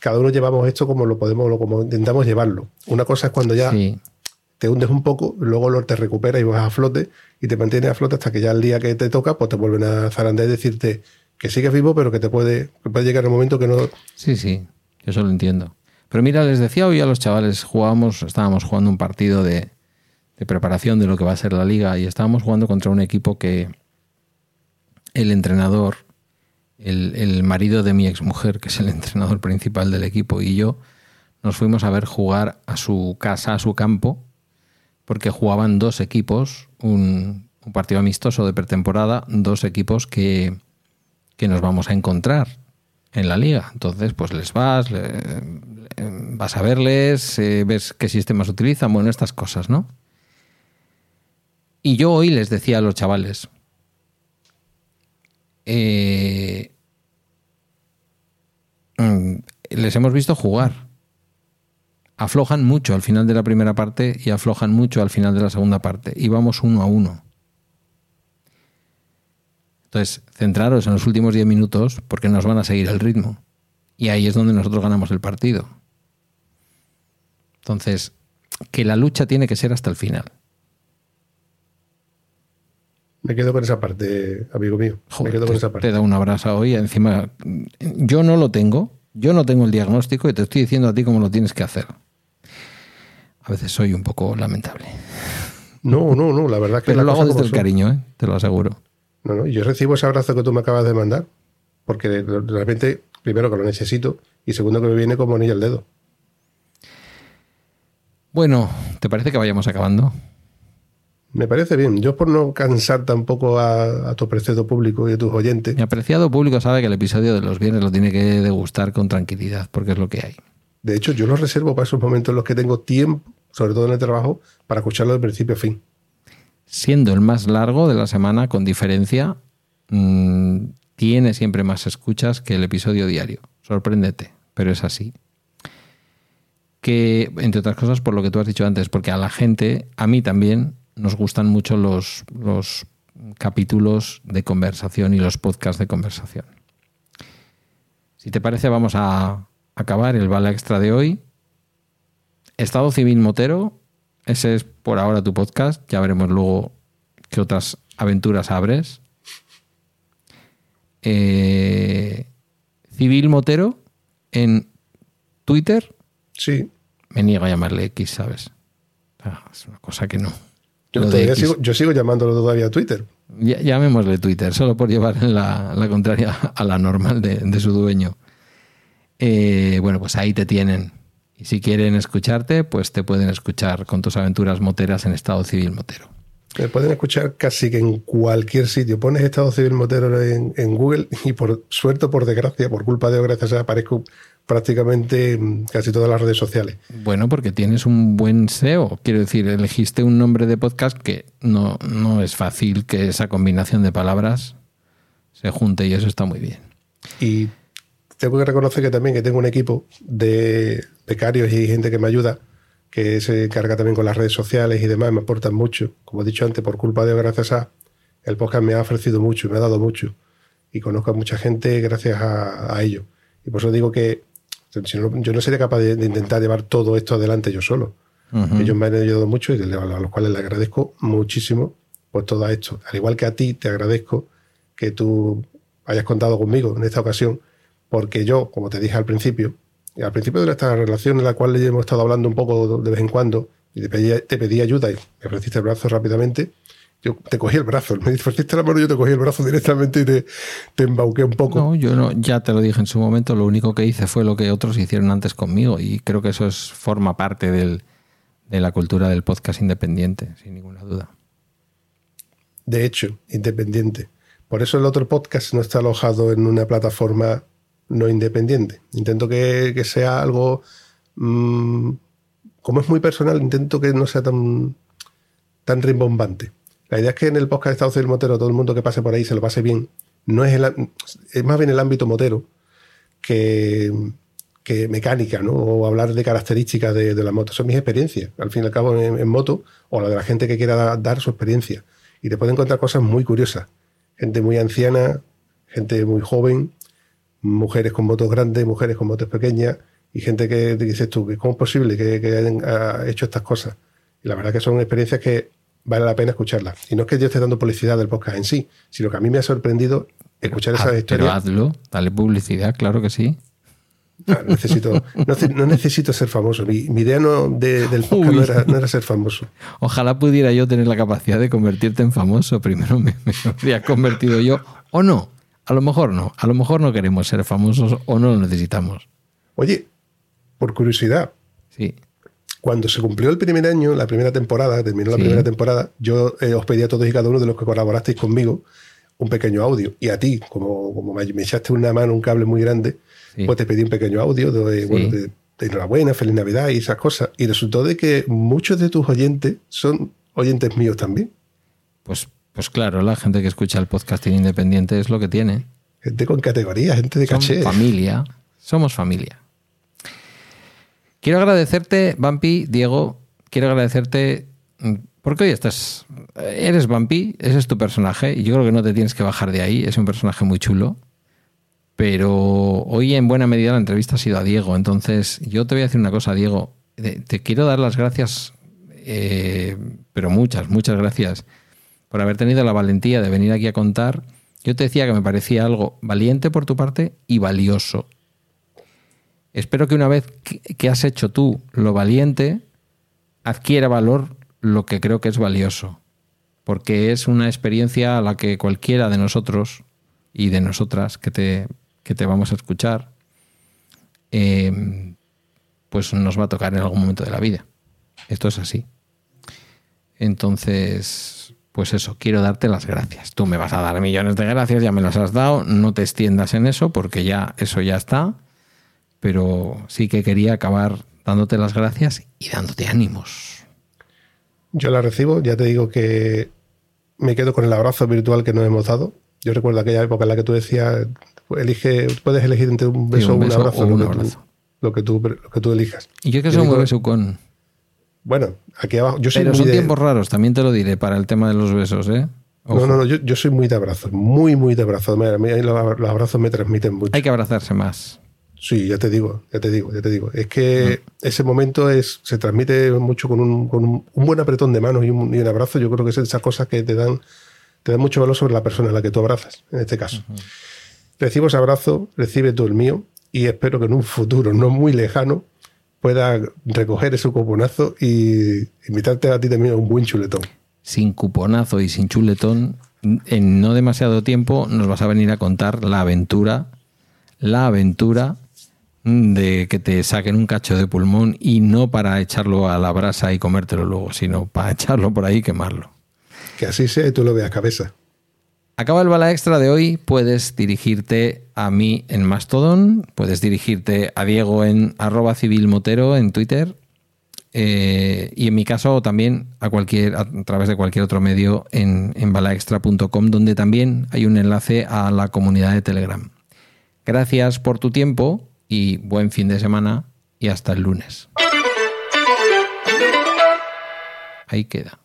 S2: cada uno llevamos esto como lo podemos, lo- como intentamos llevarlo. Una cosa es cuando ya
S1: Sí,
S2: te hundes un poco, luego lo te recuperas y vas a flote y te mantienes a flote hasta que ya el día que te toca, pues te vuelven a zarandear y decirte que sigues vivo, pero que te puede, que puede llegar el momento que no.
S1: Sí, sí, yo eso lo entiendo. Pero mira, les decía hoy a los chavales, jugábamos, estábamos jugando un partido de, preparación de lo que va a ser la liga y estábamos jugando contra un equipo que el entrenador, el, el marido de mi exmujer, que es el entrenador principal del equipo, y yo nos fuimos a ver jugar a su casa, a su campo, porque jugaban dos equipos, un, un partido amistoso de pretemporada, dos equipos que, que nos vamos a encontrar en la liga. Entonces, pues les vas, vas a verles, eh, ves qué sistemas utilizan, bueno, estas cosas, ¿no? Y yo hoy les decía a los chavales, eh, mm, les hemos visto jugar. Aflojan mucho al final de la primera parte y aflojan mucho al final de la segunda parte. Y vamos uno a uno. Entonces, centraros en los últimos 10 minutos porque nos van a seguir el ritmo. Y ahí es donde nosotros ganamos el partido. Entonces, que la lucha tiene que ser hasta el final.
S2: Me quedo con esa parte, amigo mío. Me quedo
S1: te,
S2: con esa parte.
S1: Te da un abrazo hoy. Encima, yo no lo tengo. Yo no tengo el diagnóstico y te estoy diciendo a ti cómo lo tienes que hacer. A veces soy un poco lamentable.
S2: No, no, no, la verdad que
S1: Pero lo hago desde el cariño, ¿eh? te lo aseguro.
S2: No, no, yo recibo ese abrazo que tú me acabas de mandar, porque realmente, primero que lo necesito y segundo que me viene como anillo al dedo.
S1: Bueno, ¿te parece que vayamos acabando?
S2: Me parece bien. Yo por no cansar tampoco a, a tu apreciado público y a tus oyentes,
S1: Mi apreciado público sabe que el episodio de los viernes lo tiene que degustar con tranquilidad, porque es lo que hay.
S2: de hecho yo lo reservo para esos momentos en los que tengo tiempo, sobre todo en el trabajo, para escucharlo de principio a fin.
S1: Siendo el más largo de la semana, con diferencia, mmm, tiene siempre más escuchas que el episodio diario. Sorpréndete, pero es así. Que, entre otras cosas, por lo que tú has dicho antes, porque a la gente, a mí también, nos gustan mucho los, los capítulos de conversación y los podcasts de conversación. Si te parece, vamos a acabar el bala extra de hoy. Estado civil motero, ese es por ahora tu podcast. Ya veremos luego qué otras aventuras abres. Eh, civil motero en Twitter.
S2: Sí.
S1: Me niego a llamarle X, ¿sabes? Ah, es una cosa que no.
S2: Yo, sigo, yo sigo llamándolo todavía Twitter.
S1: Ya- Llamémosle Twitter, solo por llevar la, la contraria a la normal de, de su dueño. Eh, bueno, pues ahí te tienen. Y si quieren escucharte, pues te pueden escuchar con tus aventuras moteras en estado civil motero.
S2: Me pueden escuchar casi que en cualquier sitio. Pones Estado Civil Motero en, en Google y por suerte por desgracia, por culpa de o gracias a aparezco prácticamente en casi todas las redes sociales.
S1: Bueno, porque tienes un buen SEO. Quiero decir, elegiste un nombre de podcast que no, no es fácil que esa combinación de palabras se junte y eso está muy bien.
S2: Y tengo que reconocer que también que tengo un equipo de becarios y gente que me ayuda, que se encarga también con las redes sociales y demás, me aportan mucho. Como he dicho antes, por culpa de gracias a, el podcast me ha ofrecido mucho, me ha dado mucho. Y conozco a mucha gente gracias a, a ello. Y por eso digo que si no, yo no sería capaz de, de intentar llevar todo esto adelante yo solo. Ellos me han ayudado mucho y a los cuales les agradezco muchísimo por todo esto. Al igual que a ti, te agradezco que tú hayas contado conmigo en esta ocasión, porque yo, como te dije al principio, y al principio de nuestra relación en la cual hemos estado hablando un poco de vez en cuando, y te pedí, te pedí ayuda y me ofreciste el brazo rápidamente, yo te cogí el brazo, me ofreciste la mano y yo te cogí el brazo directamente y te, te embauqué un poco.
S1: No, yo no, ya te lo dije en su momento, lo único que hice fue lo que otros hicieron antes conmigo y creo que eso es, forma parte del, de la cultura del podcast independiente, sin ninguna duda.
S2: de hecho, independiente. Por eso el otro podcast no está alojado en una plataforma no independiente. Intento que, que sea algo, mm, como es muy personal, intento que no sea tan, tan rimbombante. La idea es que en el podcast de Estado Civil Motero todo el mundo que pase por ahí se lo pase bien. No es, el, es más bien el ámbito motero que, que mecánica, ¿no? O hablar de características de, la moto. Son mis experiencias, al fin y al cabo, en, en moto, o la de la gente que quiera da- dar su experiencia. Y te pueden encontrar cosas muy curiosas. Gente muy anciana, gente muy joven, mujeres con motos grandes, mujeres con motos pequeñas, y gente que te dices tú, que ¿cómo es posible que, que hayan ah, hecho estas cosas? Y la verdad que son experiencias que vale la pena escucharlas. Y no es que yo esté dando publicidad del podcast en sí, sino que a mí me ha sorprendido escuchar esas
S1: Haz- pero
S2: historias.
S1: hazlo, dale publicidad, claro que sí.
S2: Ah, necesito, no, no necesito ser famoso. Mi, mi idea no, de- del podcast no era, no era ser famoso.
S1: Ojalá pudiera yo tener la capacidad de convertirte en famoso. Primero me, me habría convertido yo, o no. A lo mejor no. A lo mejor no queremos ser famosos o no lo necesitamos.
S2: Oye, por curiosidad,
S1: Sí.
S2: cuando se cumplió el primer año, la primera temporada, terminó la
S1: Sí.
S2: primera temporada, yo eh, os pedí a todos y cada uno de los que colaborasteis conmigo un pequeño audio. Y a ti, como, como me echaste una mano, un cable muy grande,
S1: Sí.
S2: pues te pedí un pequeño audio de,
S1: Sí.
S2: bueno, de, de enhorabuena, feliz Navidad y esas cosas. Y resultó de que muchos de tus oyentes son oyentes míos también.
S1: Pues, pues claro, la gente que escucha el podcasting independiente es lo que tiene.
S2: Gente con categoría, gente de
S1: Son
S2: caché.
S1: familia. Somos familia. Quiero agradecerte, Vampi, Diego, quiero agradecerte mm, Porque hoy estás. Eres Bumpy, ese es tu personaje, y yo creo que no te tienes que bajar de ahí. Es un personaje muy chulo. Pero hoy, en buena medida, la entrevista ha sido a Diego. Entonces, yo te voy a decir una cosa, Diego. Te quiero dar las gracias, eh, pero muchas, muchas gracias, por haber tenido la valentía de venir aquí a contar. Yo te decía que me parecía algo valiente por tu parte y valioso. Espero que una vez que has hecho tú lo valiente, adquiera valor lo que creo que es valioso, porque es una experiencia a la que cualquiera de nosotros y de nosotras que te, que te vamos a escuchar, eh, pues nos va a tocar en algún momento de la vida. Esto es así. Entonces, pues eso, quiero darte las gracias. Tú me vas a dar millones de gracias, ya me las has dado, no te extiendas en eso porque ya eso ya está, pero sí que quería acabar dándote las gracias y dándote ánimos.
S2: Yo la recibo, ya te digo que me quedo con el abrazo virtual que nos hemos dado. Yo recuerdo aquella época en la que tú decías, elige, puedes elegir entre un beso, o un abrazo, lo, Que tú, lo, que tú, elijas.
S1: Y yo que soy muy besucón.
S2: Bueno, aquí abajo. Yo soy
S1: Pero son tiempos raros, también te lo diré, para el tema de los besos, ¿eh?
S2: No, no, no, yo, soy muy de abrazos, muy, muy de abrazos. Mira, los, los abrazos me transmiten mucho.
S1: Hay que abrazarse más.
S2: Sí, ya te digo, ya te digo, ya te digo. Es que ese momento es, se transmite mucho con un, con un, buen apretón de manos y un, y un, abrazo. Yo creo que es esas cosas que te dan, te dan mucho valor sobre la persona a la que tú abrazas, en este caso. Recibo ese abrazo, recibe tú el mío y espero que en un futuro no muy lejano pueda recoger ese cuponazo y invitarte a ti también a un buen chuletón.
S1: Sin cuponazo y sin chuletón, en no demasiado tiempo nos vas a venir a contar la aventura, la aventura de que te saquen un cacho de pulmón y no para echarlo a la brasa y comértelo luego, sino para echarlo por ahí y quemarlo.
S2: Que así sea y tú lo veas cabeza.
S1: Acaba el bala extra de hoy, puedes dirigirte a mí en Mastodon, puedes dirigirte a Diego en arroba civilmotero en Twitter eh, y en mi caso también a, cualquier, a través de cualquier otro medio en, en balaextra.com donde también hay un enlace a la comunidad de Telegram. Gracias por tu tiempo y buen fin de semana y hasta el lunes. Ahí queda.